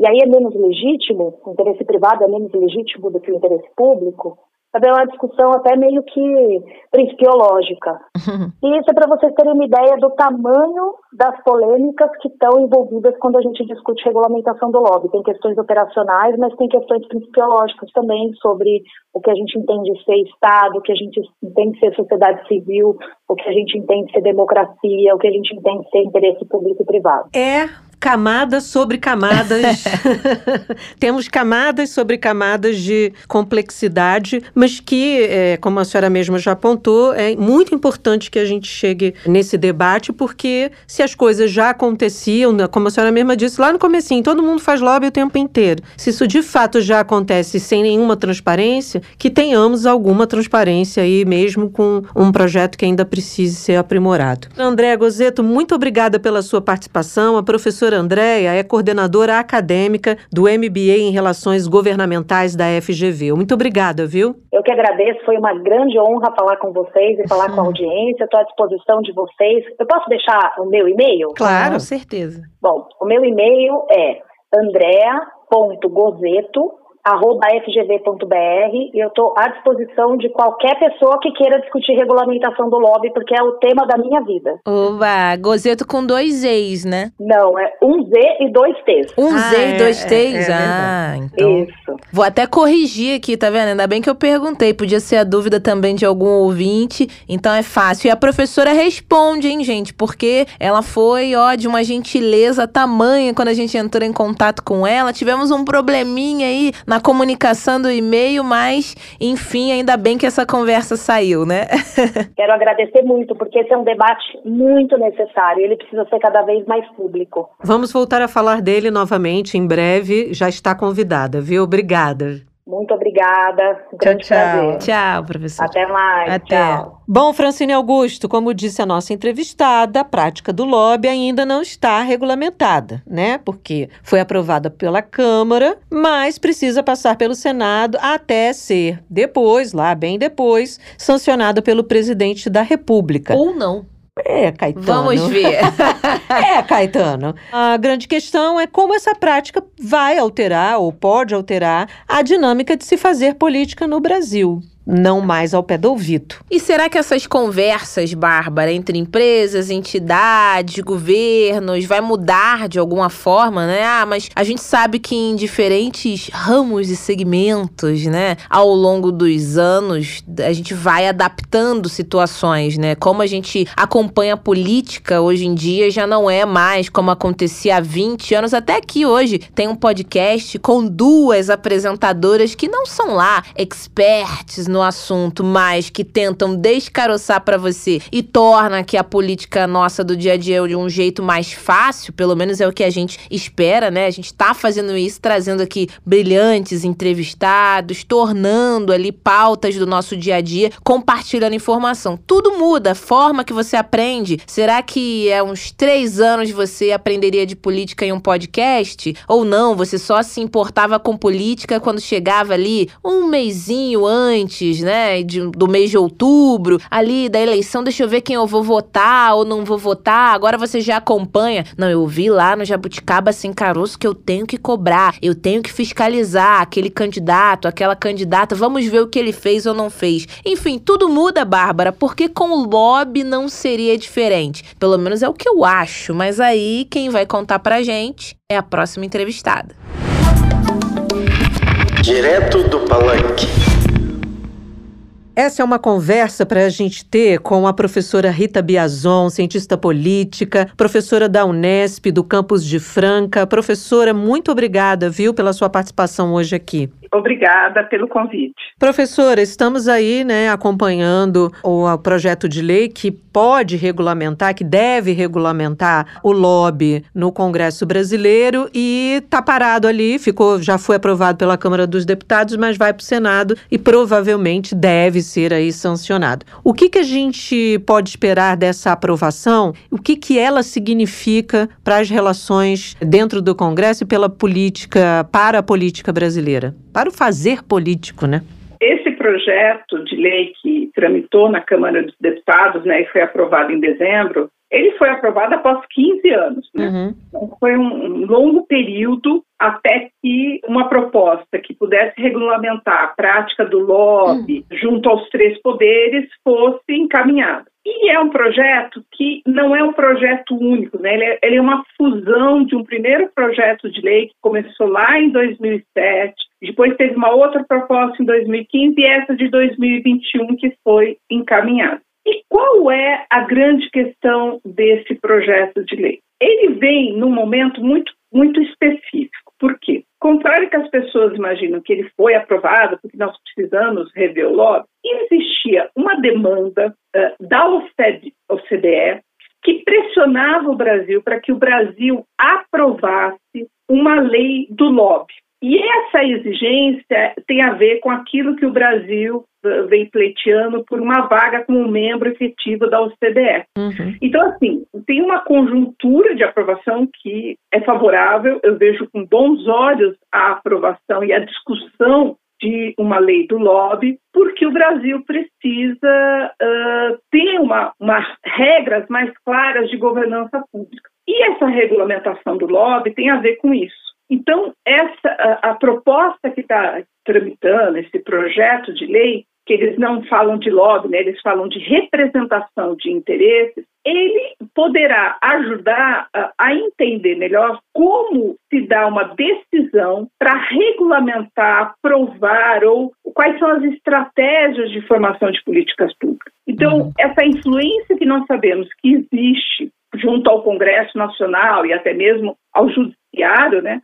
E aí é menos legítimo, o interesse privado é menos legítimo do que o interesse público? é uma discussão até meio que principiológica. E isso é para vocês terem uma ideia do tamanho das polêmicas que estão envolvidas quando a gente discute regulamentação do lobby. Tem questões operacionais, mas tem questões principiológicas também sobre o que a gente entende ser Estado, o que a gente entende ser sociedade civil, o que a gente entende ser democracia, o que a gente entende ser interesse público e privado. É camadas sobre camadas. Temos camadas sobre camadas de complexidade, mas que, é, como a senhora mesma já apontou, é muito importante que a gente chegue nesse debate, porque se as coisas já aconteciam, né, como a senhora mesma disse lá no comecinho, todo mundo faz lobby o tempo inteiro. Se isso de fato já acontece sem nenhuma transparência, que tenhamos alguma transparência aí mesmo com um projeto que ainda precise ser aprimorado. André Gozeto, muito obrigada pela sua participação. A professora professora Andréia é coordenadora acadêmica do MBA em Relações Governamentais da FGV. Muito obrigada, viu? Eu que agradeço, foi uma grande honra falar com vocês e falar com a audiência. Estou à disposição de vocês. Eu posso deixar o meu e-mail? Claro, com certeza. Bom, o meu e-mail é andrea.gozeto fgv.br e eu estou à disposição de qualquer pessoa que queira discutir regulamentação do lobby, porque é o tema da minha vida. Oba, Gozeto com dois E's, né? Não, é um Z e dois T's. Um ah, Z e é, dois T's? É, é ah, então. Isso. Vou até corrigir aqui, tá vendo? Ainda bem que eu perguntei, podia ser a dúvida também de algum ouvinte, então é fácil. E a professora responde, hein, gente, porque ela foi, ó, de uma gentileza tamanha quando a gente entrou em contato com ela. Tivemos um probleminha aí na comunicação do e-mail, mas enfim, ainda bem que essa conversa saiu, né? Quero agradecer muito, porque esse é um debate muito necessário, ele precisa ser cada vez mais público. Vamos voltar a falar dele novamente em breve, já está convidada, viu? Obrigada. Muito obrigada. Um grande tchau, tchau. prazer. Tchau, professor. Até mais. Até. Tchau. Bom, Francine Augusto, como disse a nossa entrevistada, a prática do lobby ainda não está regulamentada, né? Porque foi aprovada pela Câmara, mas precisa passar pelo Senado até ser depois, lá bem depois, sancionada pelo presidente da República. Ou não. É, Caetano. Vamos ver. é, Caetano. A grande questão é como essa prática vai alterar ou pode alterar a dinâmica de se fazer política no Brasil não mais ao pé do ouvido. E será que essas conversas, Bárbara, entre empresas, entidades, governos, vai mudar de alguma forma, né? Ah, mas a gente sabe que em diferentes ramos e segmentos, né, ao longo dos anos, a gente vai adaptando situações, né? Como a gente acompanha a política hoje em dia já não é mais como acontecia há 20 anos, até aqui hoje tem um podcast com duas apresentadoras que não são lá experts no no assunto, mas que tentam descaroçar para você e torna que a política nossa do dia a dia de um jeito mais fácil, pelo menos é o que a gente espera, né? A gente tá fazendo isso, trazendo aqui brilhantes entrevistados, tornando ali pautas do nosso dia a dia, compartilhando informação. Tudo muda, a forma que você aprende. Será que é uns três anos você aprenderia de política em um podcast? Ou não, você só se importava com política quando chegava ali um mêsinho antes antes, né, de, do mês de outubro, ali da eleição, deixa eu ver quem eu vou votar ou não vou votar. Agora você já acompanha. Não, eu vi lá no Jabuticaba sem caroço que eu tenho que cobrar, eu tenho que fiscalizar aquele candidato, aquela candidata. Vamos ver o que ele fez ou não fez. Enfim, tudo muda, Bárbara, porque com o lobby não seria diferente. Pelo menos é o que eu acho, mas aí quem vai contar pra gente é a próxima entrevistada. Direto do Palanque. Essa é uma conversa para a gente ter com a professora Rita Biazon, cientista política, professora da Unesp, do campus de Franca. Professora, muito obrigada, viu, pela sua participação hoje aqui. Obrigada pelo convite. Professora, estamos aí, né, acompanhando o projeto de lei que pode regulamentar, que deve regulamentar o lobby no Congresso Brasileiro e está parado ali, ficou, já foi aprovado pela Câmara dos Deputados, mas vai para o Senado e provavelmente deve ser aí sancionado. O que que a gente pode esperar dessa aprovação? O que que ela significa para as relações dentro do Congresso e pela política, para a política brasileira? Para o fazer político, né? Esse projeto de lei que tramitou na Câmara dos Deputados né, e foi aprovado em dezembro, ele foi aprovado após 15 anos. Né? Uhum. Então, foi um longo período até que uma proposta que pudesse regulamentar a prática do lobby uhum. junto aos três poderes fosse encaminhada. E é um projeto que não é um projeto único, né? ele, é, ele é uma fusão de um primeiro projeto de lei que começou lá em 2007, depois teve uma outra proposta em 2015 e essa de 2021 que foi encaminhada. E qual é a grande questão desse projeto de lei? Ele vem num momento muito, muito específico. Por quê? Contrário que as pessoas imaginam que ele foi aprovado porque nós precisamos rever o lobby, existia uma demanda uh, da OCDE, OCDE que pressionava o Brasil para que o Brasil aprovasse uma lei do lobby. E essa exigência tem a ver com aquilo que o Brasil eh, vem pleiteando por uma vaga como membro efetivo da OCDE. Uhum. Então, assim, tem uma conjuntura de aprovação que é favorável, eu vejo com bons olhos a aprovação e a discussão de uma lei do lobby, porque o Brasil precisa uh, ter uma, uma, regras mais claras de governança pública. E essa regulamentação do lobby tem a ver com isso. Então, essa a, a proposta que está tramitando, esse projeto de lei, que eles não falam de lobby, né, eles falam de representação de interesses, ele poderá ajudar a, a entender melhor como se dá uma decisão para regulamentar, aprovar ou quais são as estratégias de formação de políticas públicas. Então, uhum. essa influência que nós sabemos que existe junto ao Congresso Nacional e até mesmo ao Judiciário, né,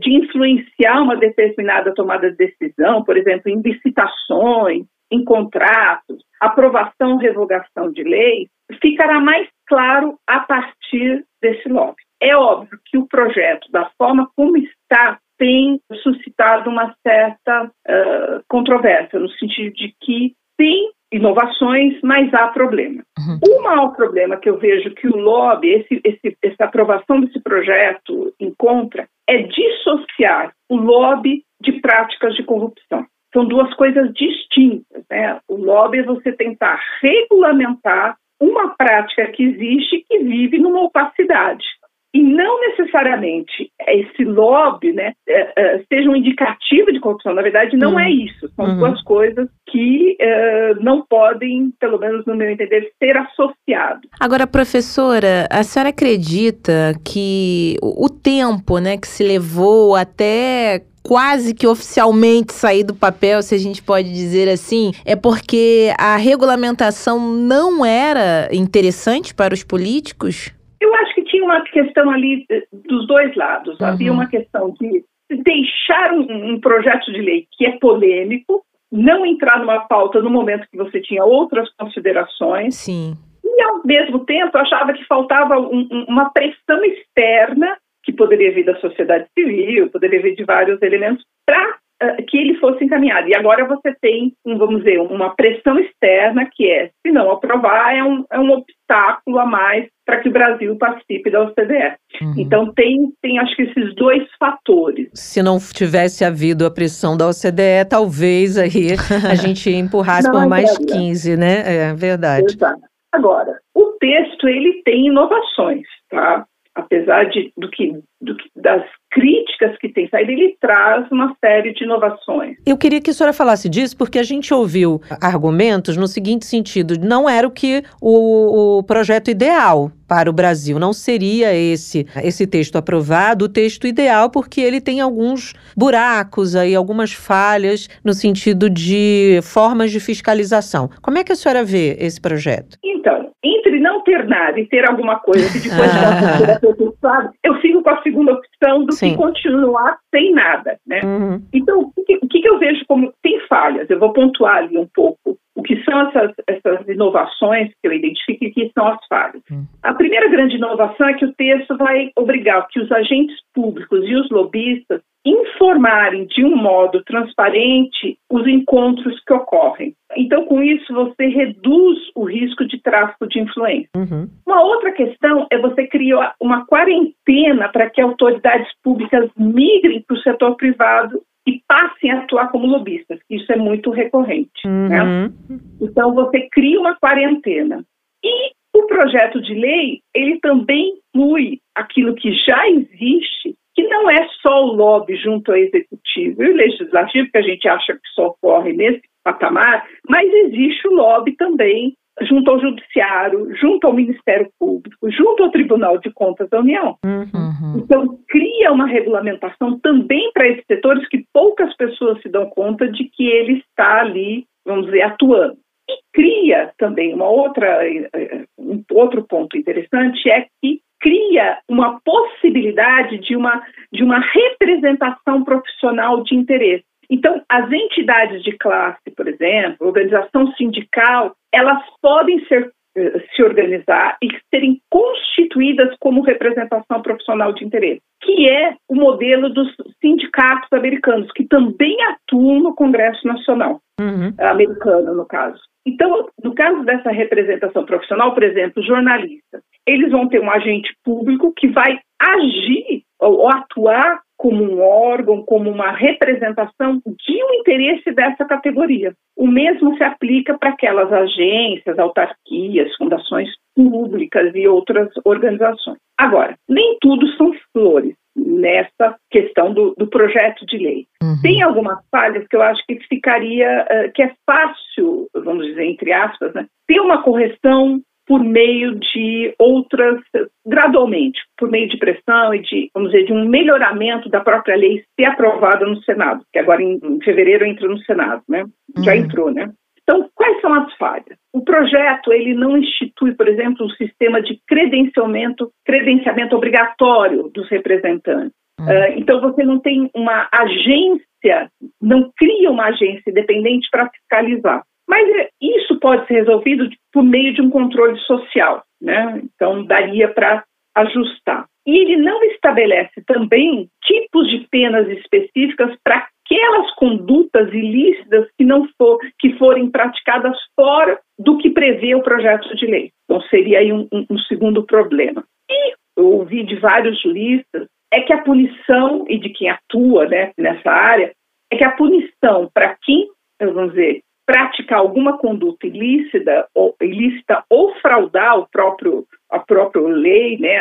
de influenciar uma determinada tomada de decisão, por exemplo, em licitações, em contratos, aprovação, revogação de leis, ficará mais claro a partir desse lobby. É óbvio que o projeto, da forma como está, tem suscitado uma certa uh, controvérsia, no sentido de que tem inovações, mas há problema. Uhum. O maior problema que eu vejo que o lobby, esse, esse, essa aprovação desse projeto encontra, é dissociar o lobby de práticas de corrupção. São duas coisas distintas. Né? O lobby é você tentar regulamentar uma prática que existe que vive numa opacidade e não necessariamente esse lobby né, é, é, seja um indicativo de corrupção. Na verdade, não é uhum. isso. São uhum. duas coisas que é, não podem, pelo menos no meu entender, ser associadas. Agora, professora, a senhora acredita que o tempo né, que se levou até quase que oficialmente sair do papel, se a gente pode dizer assim, é porque a regulamentação não era interessante para os políticos? Eu acho que tinha uma questão ali eh, dos dois lados. Uhum. Havia uma questão de deixar um, um, projeto de lei que é polêmico, não entrar numa pauta no momento que você tinha outras considerações. Sim. E, ao mesmo tempo, achava que faltava um, uma pressão externa, que poderia vir da sociedade civil, poderia vir de vários elementos, para que ele fosse encaminhado. E agora você tem, um, vamos dizer, uma pressão externa, que é, se não aprovar, é um, é um obstáculo a mais para que o Brasil participe da OCDE. Uhum. Então tem, tem acho que esses dois fatores. Se não tivesse havido a pressão da OCDE, talvez aí a gente empurrasse não, por mais é 15, né? É verdade. Exato. Agora, o texto ele tem inovações, tá? Apesar de, do que, do que das críticas que tem saído, ele traz uma série de inovações. Eu queria que a senhora falasse disso, porque a gente ouviu argumentos no seguinte sentido: não era o que o, o projeto ideal para o Brasil. Não seria esse esse texto aprovado o texto ideal, porque ele tem alguns buracos aí, algumas falhas no sentido de formas de fiscalização. Como é que a senhora vê esse projeto? Então, entre não ter nada e ter alguma coisa que depois possa ser aperfeiçoada, eu fico com a segunda opção do Sim. que continuar sem nada, né? Uhum. Então, o que, o que eu vejo como tem falhas? Eu vou pontuar ali um pouco o que são essas, essas inovações que eu identifico e que são as falhas. Hum. A primeira grande inovação é que o texto vai obrigar que os agentes públicos e os lobistas informarem de um modo transparente os encontros que ocorrem. Então, com isso, você reduz o risco de tráfico de influência. Uhum. Uma outra questão é você criar uma quarentena para que autoridades públicas migrem para o setor privado e passem a atuar como lobistas. Isso é muito recorrente. Né? Uhum. Né? Então, você cria uma quarentena. E o projeto de lei, ele também inclui aquilo que já existe, que não é só o lobby junto ao executivo e o legislativo, que a gente acha que só ocorre nesse patamar, mas existe o lobby também junto ao Judiciário, junto ao Ministério Público, junto ao Tribunal de Contas da União. Uhum. Então, cria uma regulamentação também para esses setores que poucas pessoas se dão conta de que ele está ali, vamos dizer, atuando. E cria também uma outra, eh, um outro ponto interessante é que cria uma possibilidade de uma, de uma representação profissional de interesse. Então, as entidades de classe, por exemplo, organização sindical, elas podem ser, eh, se organizar e serem constituídas como representação profissional de interesse, que é o modelo dos sindicatos americanos, que também atuam no Congresso Nacional uhum. americano, no caso. Então, no caso dessa representação profissional, por exemplo, jornalistas, eles vão ter um agente público que vai agir ou atuar como um órgão, como uma representação de um interesse dessa categoria. O mesmo se aplica para aquelas agências, autarquias, fundações públicas e outras organizações. Agora, nem tudo são flores nessa questão do, do projeto de lei. Uhum. Tem algumas falhas que eu acho que ficaria, uh, que é fácil, vamos dizer, entre aspas, né, ter uma correção por meio de outras, gradualmente, por meio de pressão e de, vamos dizer, de um melhoramento da própria lei ser aprovada no Senado, que agora em, em fevereiro entra no Senado, né? Já uhum. entrou, né? Então, quais são as falhas? O projeto ele não institui, por exemplo, um sistema de credenciamento, credenciamento obrigatório dos representantes. Uhum. Uh, então, você não tem uma agência, não cria uma agência independente para fiscalizar. Mas é, isso pode ser resolvido por meio de um controle social, né? Então daria para ajustar. E ele não estabelece também tipos de penas específicas para aquelas condutas ilícitas que não for, que forem praticadas fora do que prevê o projeto de lei. Então seria aí um, um, segundo problema. E eu ouvi de vários juristas é que a punição e de quem atua né, nessa área é que a punição para quem, vamos dizer, praticar alguma conduta ilícita ou, ilícita ou fraudar o próprio, a própria lei, né,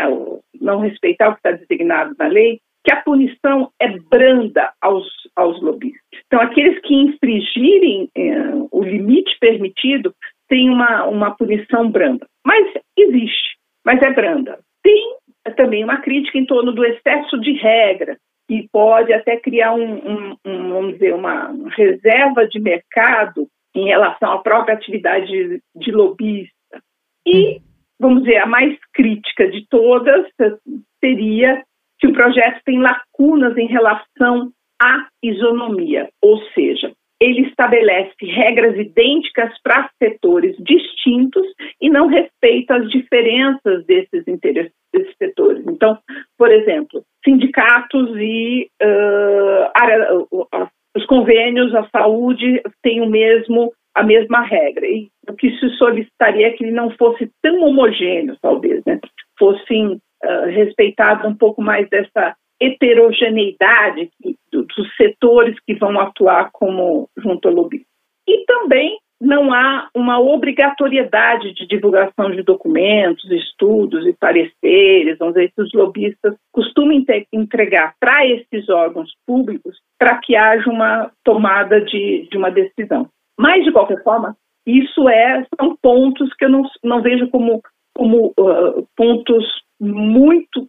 não respeitar o que está designado na lei, que a punição é branda aos, aos lobistas. Então, aqueles que infringirem eh, o limite permitido têm uma, uma punição branda. Mas existe, mas é branda. Tem também uma crítica em torno do excesso de regra, e pode até criar um, um, um, vamos dizer, uma reserva de mercado em relação à própria atividade de lobista. E, vamos dizer, a mais crítica de todas seria que o projeto tem lacunas em relação à isonomia, ou seja, ele estabelece regras idênticas para setores distintos e não respeita as diferenças desses desses setores. Então, por exemplo, sindicatos e uh, área, uh, os convênios, a saúde têm o mesmo a mesma regra. E o que se solicitaria é que ele não fosse tão homogêneo, talvez, né? Fossem uh, respeitados um pouco mais dessa heterogeneidade dos setores que vão atuar como junto ao lobby. E também não há uma obrigatoriedade de divulgação de documentos, estudos e pareceres, vamos dizer, que os lobistas costumam entregar para esses órgãos públicos para que haja uma tomada de, de uma decisão. Mas, de qualquer forma, isso é, são pontos que eu não, não vejo como, como uh, pontos muito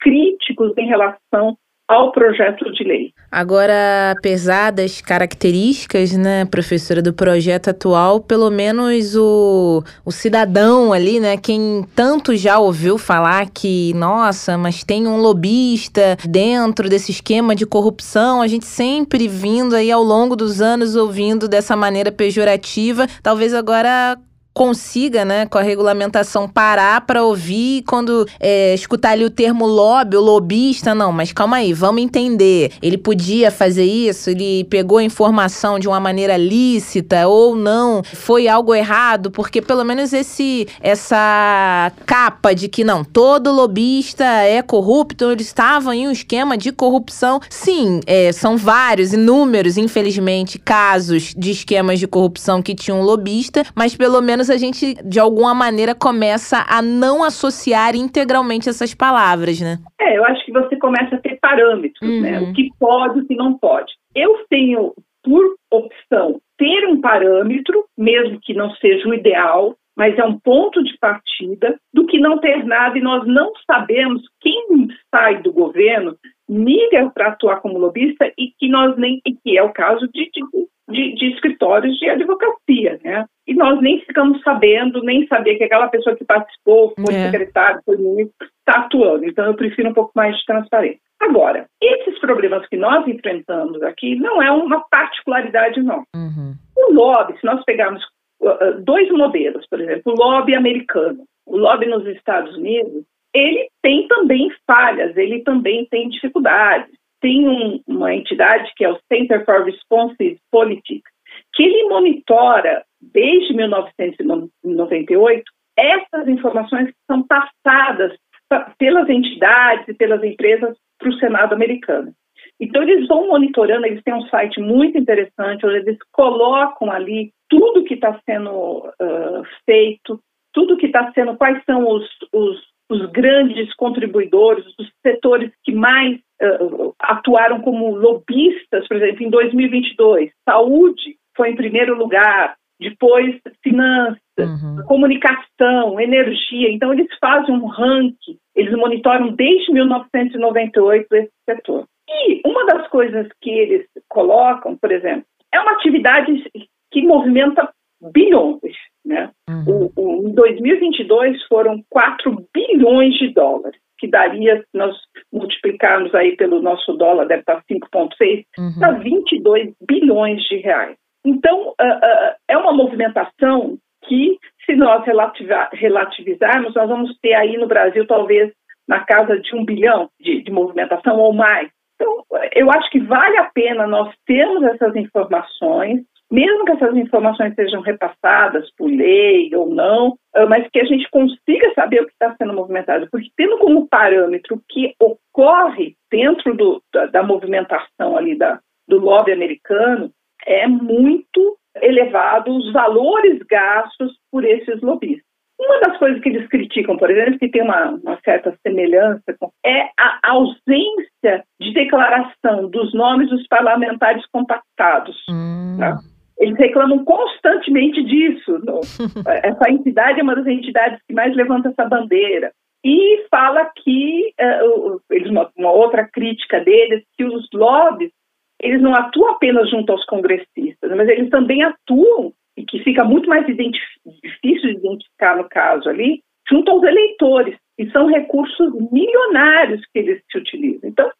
críticos em relação ao projeto de lei. Agora, apesar das características, né, professora, do projeto atual, pelo menos o, o cidadão ali, né, quem tanto já ouviu falar que, nossa, mas tem um lobista dentro desse esquema de corrupção, a gente sempre vindo aí ao longo dos anos ouvindo dessa maneira pejorativa, talvez agora consiga, né, com a regulamentação, parar para ouvir quando é, escutar ali o termo lobby, o lobista, não, mas calma aí, vamos entender. Ele podia fazer isso, ele pegou a informação de uma maneira lícita ou não, foi algo errado, porque pelo menos esse essa capa de que não, todo lobista é corrupto, eles estavam em um esquema de corrupção. Sim, é, são vários, inúmeros, infelizmente, casos de esquemas de corrupção que tinham lobista, mas pelo menos a gente, de alguma maneira, começa a não associar integralmente essas palavras, né? É, eu acho que você começa a ter parâmetros, uhum. né? O que pode e o que não pode. Eu tenho, por opção, ter um parâmetro, mesmo que não seja o ideal, mas é um ponto de partida, do que não ter nada e nós não sabemos quem sai do governo migra para atuar como lobista e que nós nem, e que é o caso de, de de, de, escritórios de advocacia, né? E nós nem ficamos sabendo, nem sabia que aquela pessoa que participou, foi é. secretário, foi ministro, está atuando. Então eu prefiro um pouco mais de transparência. Agora, esses problemas que nós enfrentamos aqui não é uma particularidade, não. Uhum. O lobby, se nós pegarmos uh, dois modelos, por exemplo, o lobby americano, o lobby nos Estados Unidos, ele tem também falhas, ele também tem dificuldades tem um, uma entidade que é o Center for Responsive Politics, que ele monitora desde 1998 essas informações são passadas pelas entidades e pelas empresas para o Senado americano. Então, eles vão monitorando, eles têm um site muito interessante, onde eles colocam ali tudo que está sendo uh, feito, tudo que está sendo, quais são os, os, os, grandes contribuidores, os setores que mais uh, atuaram como lobistas, por exemplo, em 2022. Saúde foi em primeiro lugar, depois finanças, uhum. comunicação, energia. Então, eles fazem um ranking, eles monitoram desde 1998 esse setor. E uma das coisas que eles colocam, por exemplo, é uma atividade que movimenta bilhões. Né? Uhum. O, o, em 2022 foram 4 bilhões de dólares que daria, se nós multiplicarmos aí pelo nosso dólar, deve estar 5,6, uhum. para 22 bilhões de reais. Então, uh, uh, é uma movimentação que, se nós relativizarmos, nós vamos ter aí no Brasil talvez na casa de um bilhão de, de movimentação ou mais. Então, eu acho que vale a pena nós termos essas informações, mesmo que essas informações sejam repassadas por lei ou não, ah, mas que a gente consiga saber o que está sendo movimentado, porque tendo como parâmetro o que ocorre dentro do, da, da, movimentação ali da, do lobby americano, é muito elevado os valores gastos por esses lobistas. Uma das coisas que eles criticam, por exemplo, que tem uma, uma certa semelhança, com, é a ausência de declaração dos nomes dos parlamentares compactados. Hum. Tá? Eles reclamam constantemente disso. No, essa entidade é uma das entidades que mais levanta essa bandeira. E fala que, uh, eles, uma, uma, outra crítica deles, que os lobbies, eles não atuam apenas junto aos congressistas, mas eles também atuam, e que fica muito mais difícil de identificar no caso ali, junto aos eleitores. E são recursos milionários que eles se utilizam. Então,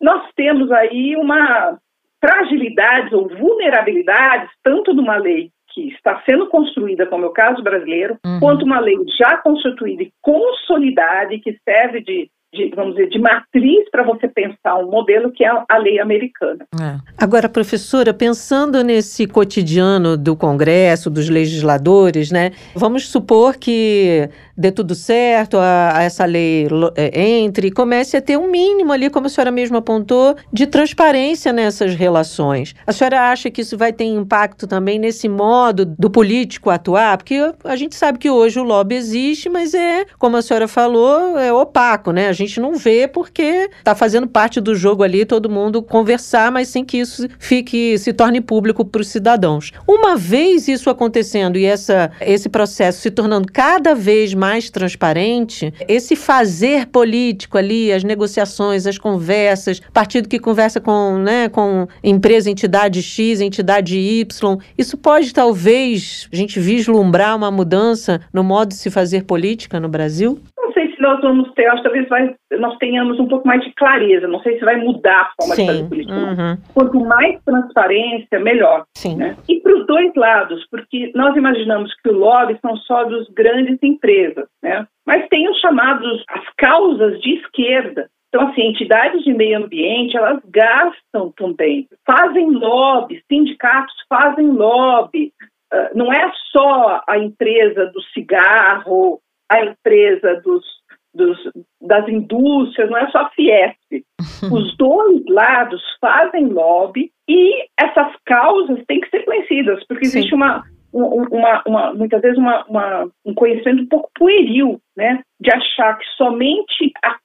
nós temos aí uma, fragilidades ou vulnerabilidades, tanto de uma lei que está sendo construída, como é o caso brasileiro, uhum. quanto uma lei já constituída e consolidada e que serve de de, vamos dizer, de matriz para você pensar um modelo que é a lei americana. É. Agora, professora, pensando nesse cotidiano do Congresso, dos legisladores, né? Vamos supor que dê tudo certo, a, a essa lei é, entre e comece a ter um mínimo ali, como a senhora mesma apontou, de transparência nessas relações. A senhora acha que isso vai ter impacto também nesse modo do político atuar? Porque a gente sabe que hoje o lobby existe, mas é, como a senhora falou, é opaco, né? A gente não vê porque está fazendo parte do jogo ali, todo mundo conversar, mas sem que isso fique se torne público para os cidadãos. Uma vez isso acontecendo e essa, esse processo se tornando cada vez mais transparente, esse fazer político ali, as negociações, as conversas, partido que conversa com, né, com empresa, entidade X, entidade Y, isso pode talvez a gente vislumbrar uma mudança no modo de se fazer política no Brasil? Nós vamos ter, acho que talvez vai, nós tenhamos um pouco mais de clareza, não sei se vai mudar a forma Sim. de fazer política. Uhum. Quanto mais transparência, melhor. Sim. Né? E para os dois lados, porque nós imaginamos que o lobby são só dos grandes empresas, né? mas tem os chamados, as causas de esquerda, então, assim, entidades de meio ambiente, elas gastam também, fazem lobby, sindicatos fazem lobby. Uh, não é só a empresa do cigarro, a empresa dos dos, das indústrias, não é só a Fiesp. Os dois lados fazem lobby e essas causas têm que ser conhecidas, porque Sim. existe uma, uma, uma, muitas vezes uma, uma, um conhecimento um pouco pueril, né, de achar que somente a,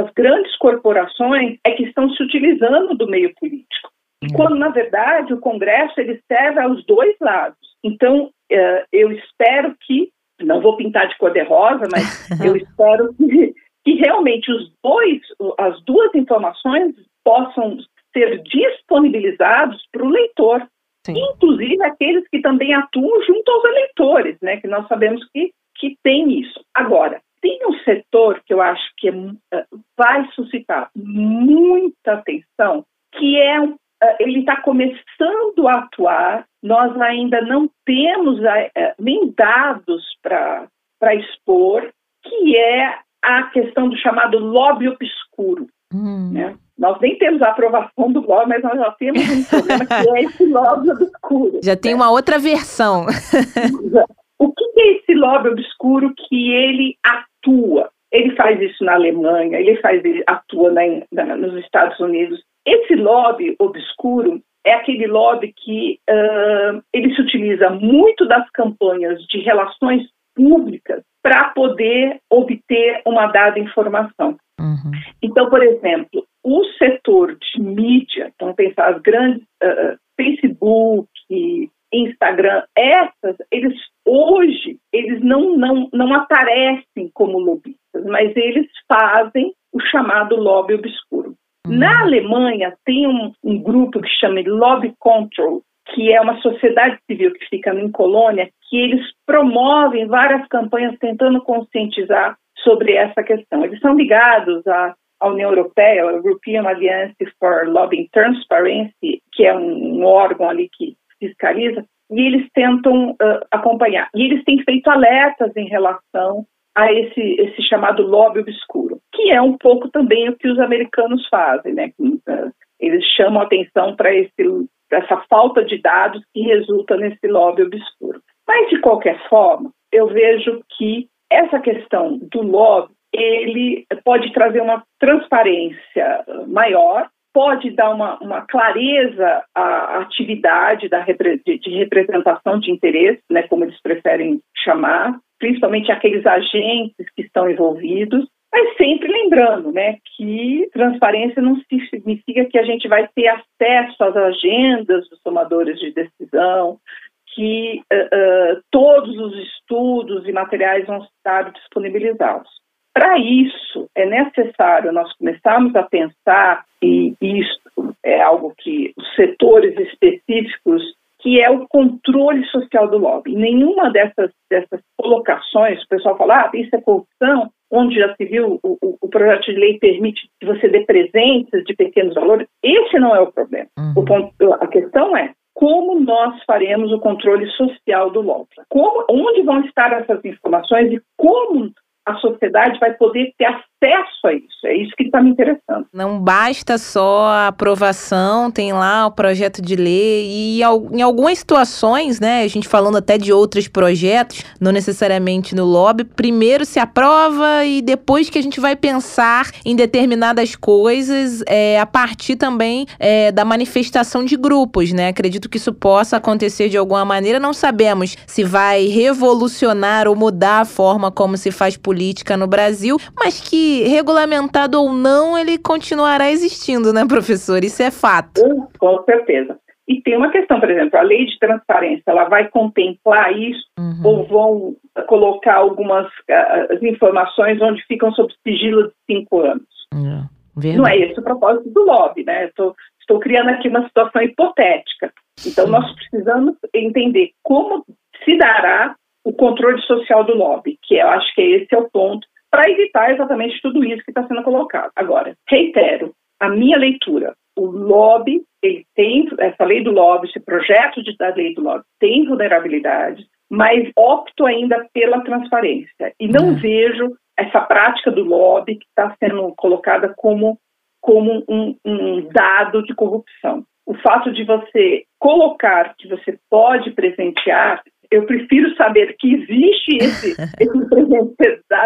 as grandes corporações é que estão se utilizando do meio político. Uhum. Quando, na verdade, o Congresso ele serve aos dois lados. Então, uh, eu espero que não vou pintar de cor-de-rosa, mas eu espero que, que realmente os dois, as duas informações possam ser disponibilizados para o leitor, Sim. inclusive aqueles que também atuam junto aos eleitores, né? Que nós sabemos que, que tem isso. Agora, tem um setor que eu acho que é, eh, vai suscitar muita atenção, que é ele está começando a atuar, nós ainda não temos ah, eh, nem dados para expor, que é a questão do chamado lobby obscuro. Hum. Né? Nós nem temos a aprovação do lobby, mas nós já temos um problema que é esse lobby obscuro. Já tem uma outra versão. o que é esse lobby obscuro que ele atua? Ele faz isso na Alemanha, ele faz, atua na, na, nos Estados Unidos, esse lobby obscuro é aquele lobby que uh, ele se utiliza muito das campanhas de relações públicas para poder obter uma dada informação. Uhum. Então, por exemplo, o setor de mídia, então pensar as grandes uh, Facebook, Instagram, essas, eles hoje eles não, não, não aparecem como lobistas, mas eles fazem o chamado lobby obscuro. Na Alemanha, tem um, um grupo que chama Lobby Control, que é uma sociedade civil que fica em colônia, que eles promovem várias campanhas tentando conscientizar sobre essa questão. Eles são ligados à, à União Europeia, a European Alliance for Lobbying Transparency, que é um, um órgão ali que fiscaliza, e eles tentam uh, acompanhar. E eles têm feito alertas em relação a esse, esse chamado lobby obscuro, que é um pouco também o que os americanos fazem, né? Eh, eles chamam atenção para essa falta de dados que resulta nesse lobby obscuro. Mas, de qualquer forma, eu vejo que essa questão do lobby, ele pode trazer uma transparência maior, pode dar uma, uma clareza à atividade da, de, de representação de interesse, né, como eles preferem chamar, principalmente aqueles agentes que estão envolvidos, mas sempre lembrando, né, que transparência não significa que a gente vai ter acesso às agendas dos tomadores de decisão, que uh, uh, todos os estudos e materiais vão estar disponibilizados. Para isso, é necessário nós começarmos a pensar, e isso é algo que os setores específicos que é o controle social do lobby. Nenhuma dessas, dessas colocações, o pessoal fala, ah, isso é corrupção, onde já se viu o, o, o, projeto de lei permite que você dê presentes de pequenos valores, esse não é o problema. Uhum. O ponto, a questão é como nós faremos o controle social do lobby? Como, onde vão estar essas informações e como a sociedade vai poder ter acesso a isso. É isso que está me interessando. Não basta só a aprovação, tem lá o projeto de lei e em algumas situações, né, a gente falando até de outros projetos, não necessariamente no lobby, primeiro se aprova e depois que a gente vai pensar em determinadas coisas, é, a partir também é, da manifestação de grupos, né? Acredito que isso possa acontecer de alguma maneira. Não sabemos se vai revolucionar ou mudar a forma como se faz política política no Brasil, mas que regulamentado ou não, ele continuará existindo, né, professor? Isso é fato. Com certeza. E tem uma questão, por exemplo, a lei de transparência, ela vai contemplar isso uhum. ou vão colocar algumas uh, informações onde ficam sob sigilo de cinco anos? É, Não é esse o propósito do lobby, né? Estou, estou criando aqui uma situação hipotética. Então, nós precisamos entender como se dará o controle social do lobby, que eu acho que esse é o ponto, para evitar exatamente tudo isso que está sendo colocado. Agora, reitero, a minha leitura, o lobby, ele tem, essa lei do lobby, esse projeto de, da lei do lobby tem vulnerabilidades, mas opto ainda pela transparência e não hum. vejo essa prática do lobby que está sendo colocada como, como um, um dado de corrupção. O fato de você colocar que você pode presentear eu prefiro saber que existe esse, esse presente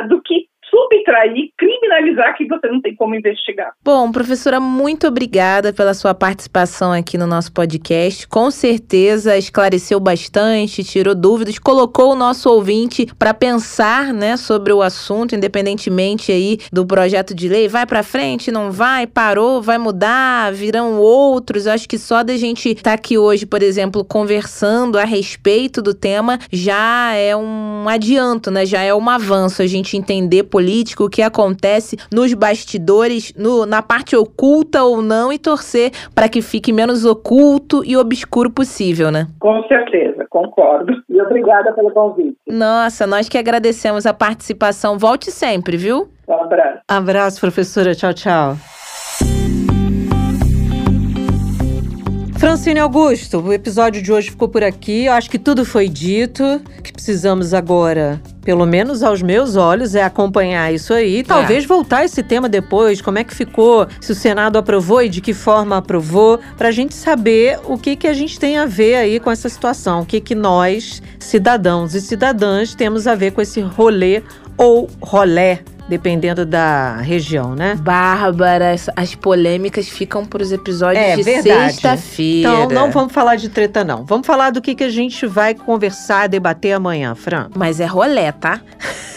do que subtrair, criminalizar que você não tem como investigar. Bom, professora, muito obrigada pela sua participação aqui no nosso podcast. Com certeza esclareceu bastante, tirou dúvidas, colocou o nosso ouvinte para pensar, né, sobre o assunto, independentemente aí do projeto de lei. Vai para frente, não vai, parou, vai mudar, virão outros. Eu acho que só da gente estar tá aqui hoje, por exemplo, conversando a respeito do tema, já é um adianto, né? Já é um avanço a gente entender político, o que acontece nos bastidores, no, na parte oculta ou não, e torcer para que fique menos oculto e obscuro possível, né? Com certeza, concordo. E obrigada pelo convite. Nossa, nós que agradecemos a participação. Volte sempre, viu? Um abraço. Abraço, professora. Tchau, tchau. Francine Augusto, o episódio de hoje ficou por aqui. Eu acho que tudo foi dito. O que precisamos agora, pelo menos aos meus olhos, é acompanhar isso aí. Talvez é. voltar esse tema depois, como é que ficou, se o Senado aprovou e de que forma aprovou, para a gente saber o que, que a gente tem a ver aí com essa situação, o que, que nós, cidadãos e cidadãs, temos a ver com esse rolê ou rolé dependendo da região, né? Bárbara, as polêmicas ficam para os episódios é, de sexta-feira. Então, não vamos falar de treta, não. Vamos falar do que, que a gente vai conversar, debater amanhã, Fran. Mas é rolé, tá?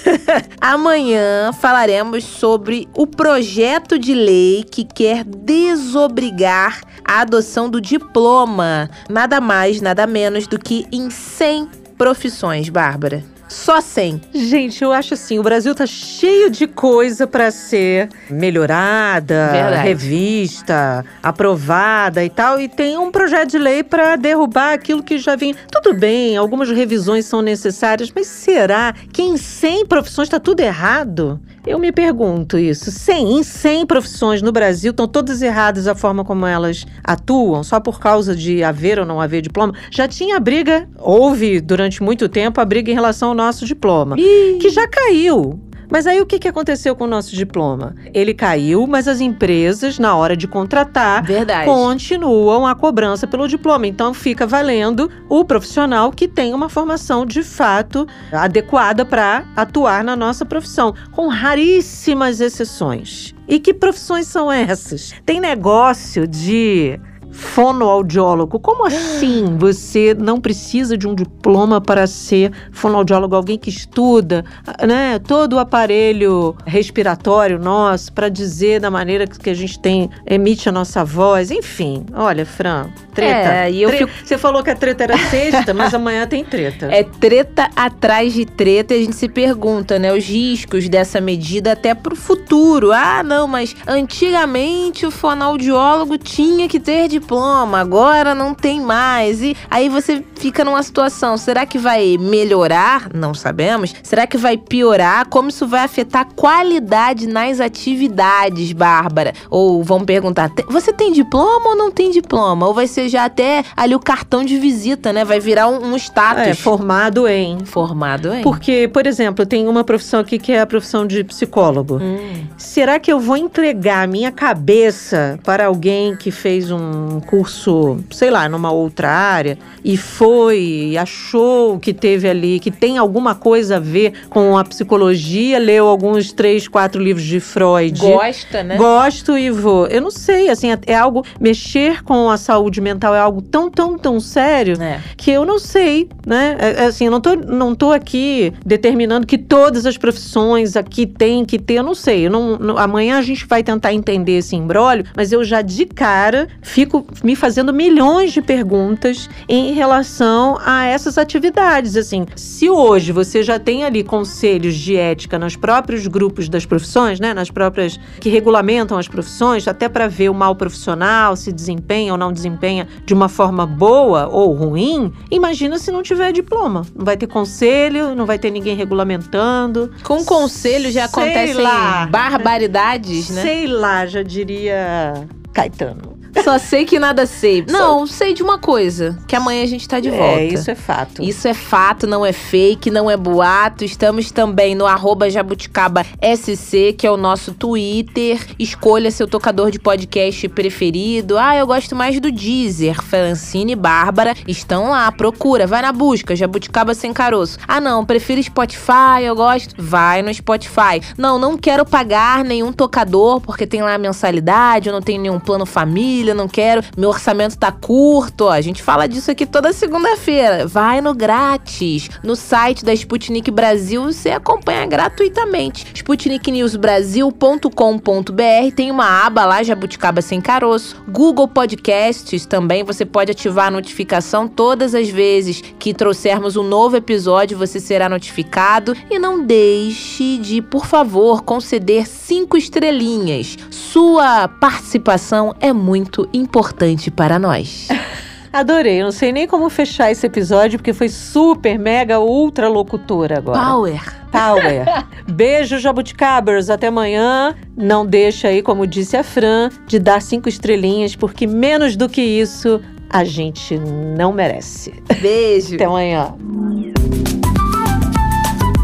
Amanhã falaremos sobre o projeto de lei que quer desobrigar a adoção do diploma, nada mais, nada menos do que em 100 profissões, Bárbara. Só 100. Gente, eu acho assim, o Brasil tá cheio de coisa para ser melhorada, Verdade. revista, aprovada e tal, e tem um projeto de lei para derrubar aquilo que já vem. Tudo bem, algumas revisões são necessárias, mas será que em 100 profissões tá tudo errado? Eu me pergunto isso. 100, em 100 profissões no Brasil estão todas erradas a forma como elas atuam, só por causa de haver ou não haver diploma. Já tinha briga, houve durante muito tempo a briga em relação ao nosso diploma, Ih. que já caiu. Mas aí o que, que aconteceu com o nosso diploma? Ele caiu, mas as empresas, na hora de contratar, Verdade. continuam a cobrança pelo diploma. Então fica valendo o profissional que tem uma formação de fato adequada para atuar na nossa profissão, com raríssimas exceções. E que profissões são essas? Tem negócio de fonoaudiólogo. Como assim você não precisa de um diploma para ser fonoaudiólogo? Alguém que estuda, né, todo o aparelho respiratório nosso para dizer da maneira que a gente tem, emite a nossa voz. Enfim, olha, Fran, treta. É, e eu Tre fico... Você falou que a treta era sexta, mas amanhã tem treta. É treta atrás de treta e a gente se pergunta, né, os riscos dessa medida até para o futuro. Ah, não, mas antigamente o fonoaudiólogo tinha que ter diploma agora não tem mais. E aí você fica numa situação: será que vai melhorar? Não sabemos. Será que vai piorar? Como isso vai afetar a qualidade nas atividades, Bárbara? Ou vão perguntar: você tem diploma ou não tem diploma? Ou vai ser já até ali o cartão de visita, né? Vai virar um, um status. É, formado em. Formado em. Porque, por exemplo, tem uma profissão aqui que é a profissão de psicólogo. Hum. Será que eu vou entregar a minha cabeça para alguém que fez um um curso, sei lá, numa outra área e foi achou que teve ali, que tem alguma coisa a ver com a psicologia, leu alguns três, quatro livros de Freud. Gosta, né? Gosto e vou. Eu não sei, assim, é, é algo. Mexer com a saúde mental é algo tão, tão, tão sério É. que eu não sei, né? É, é assim, eu não tô, não tô aqui determinando que todas as profissões aqui têm que ter, eu não sei. Eu não, não- amanhã a gente vai tentar entender esse embrólio, mas eu já de cara fico me fazendo milhões de perguntas em relação a essas atividades. Assim, se hoje você já tem ali conselhos de ética nos próprios grupos das profissões, né? Nas próprias que regulamentam as profissões, até para ver o mal profissional, se desempenha ou não desempenha de uma forma boa ou ruim, imagina se não tiver diploma. Não vai ter conselho, não vai ter ninguém regulamentando. Com conselho já acontecem lá. barbaridades, né? Sei lá, já diria Caetano. Só sei que nada sei. Não, sei de uma coisa, que amanhã a gente tá de volta. É, isso é fato. Isso é fato, não é fake, não é boato. Estamos também no arroba Jabuticaba SC, que é o nosso Twitter. Escolha seu tocador de podcast preferido. Ah, eu gosto mais do Deezer. Francine e Bárbara estão lá. Procura, vai na busca. Jabuticaba sem caroço. Ah, não, prefiro Spotify, eu gosto. Vai no Spotify. Não, não quero pagar nenhum tocador, porque tem lá a mensalidade, eu não tenho nenhum plano família, não quero. Meu orçamento tá curto. A gente fala disso aqui toda segunda-feira. Vai no grátis. No site da Sputnik Brasil você acompanha gratuitamente. sputniknewsbrasil.com.br tem uma aba lá, Jabuticaba Sem Caroço. Google Podcasts também, você pode ativar a notificação todas as vezes que trouxermos um novo episódio, você será notificado. E não deixe de, por favor, conceder cinco estrelinhas. Sua participação é muito importante para nós. Adorei. Eu não sei nem como fechar esse episódio, porque foi super, mega, ultra locutora agora. Power! Power. Beijo, jabuticabers. Até amanhã. Não deixa aí, como disse a Fran, de dar cinco estrelinhas, porque menos do que isso a gente não merece. Beijo! Até amanhã.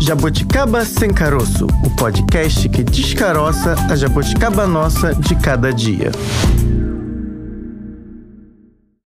Jabuticaba Sem Caroço, o podcast que descaroça a jabuticaba nossa de cada dia.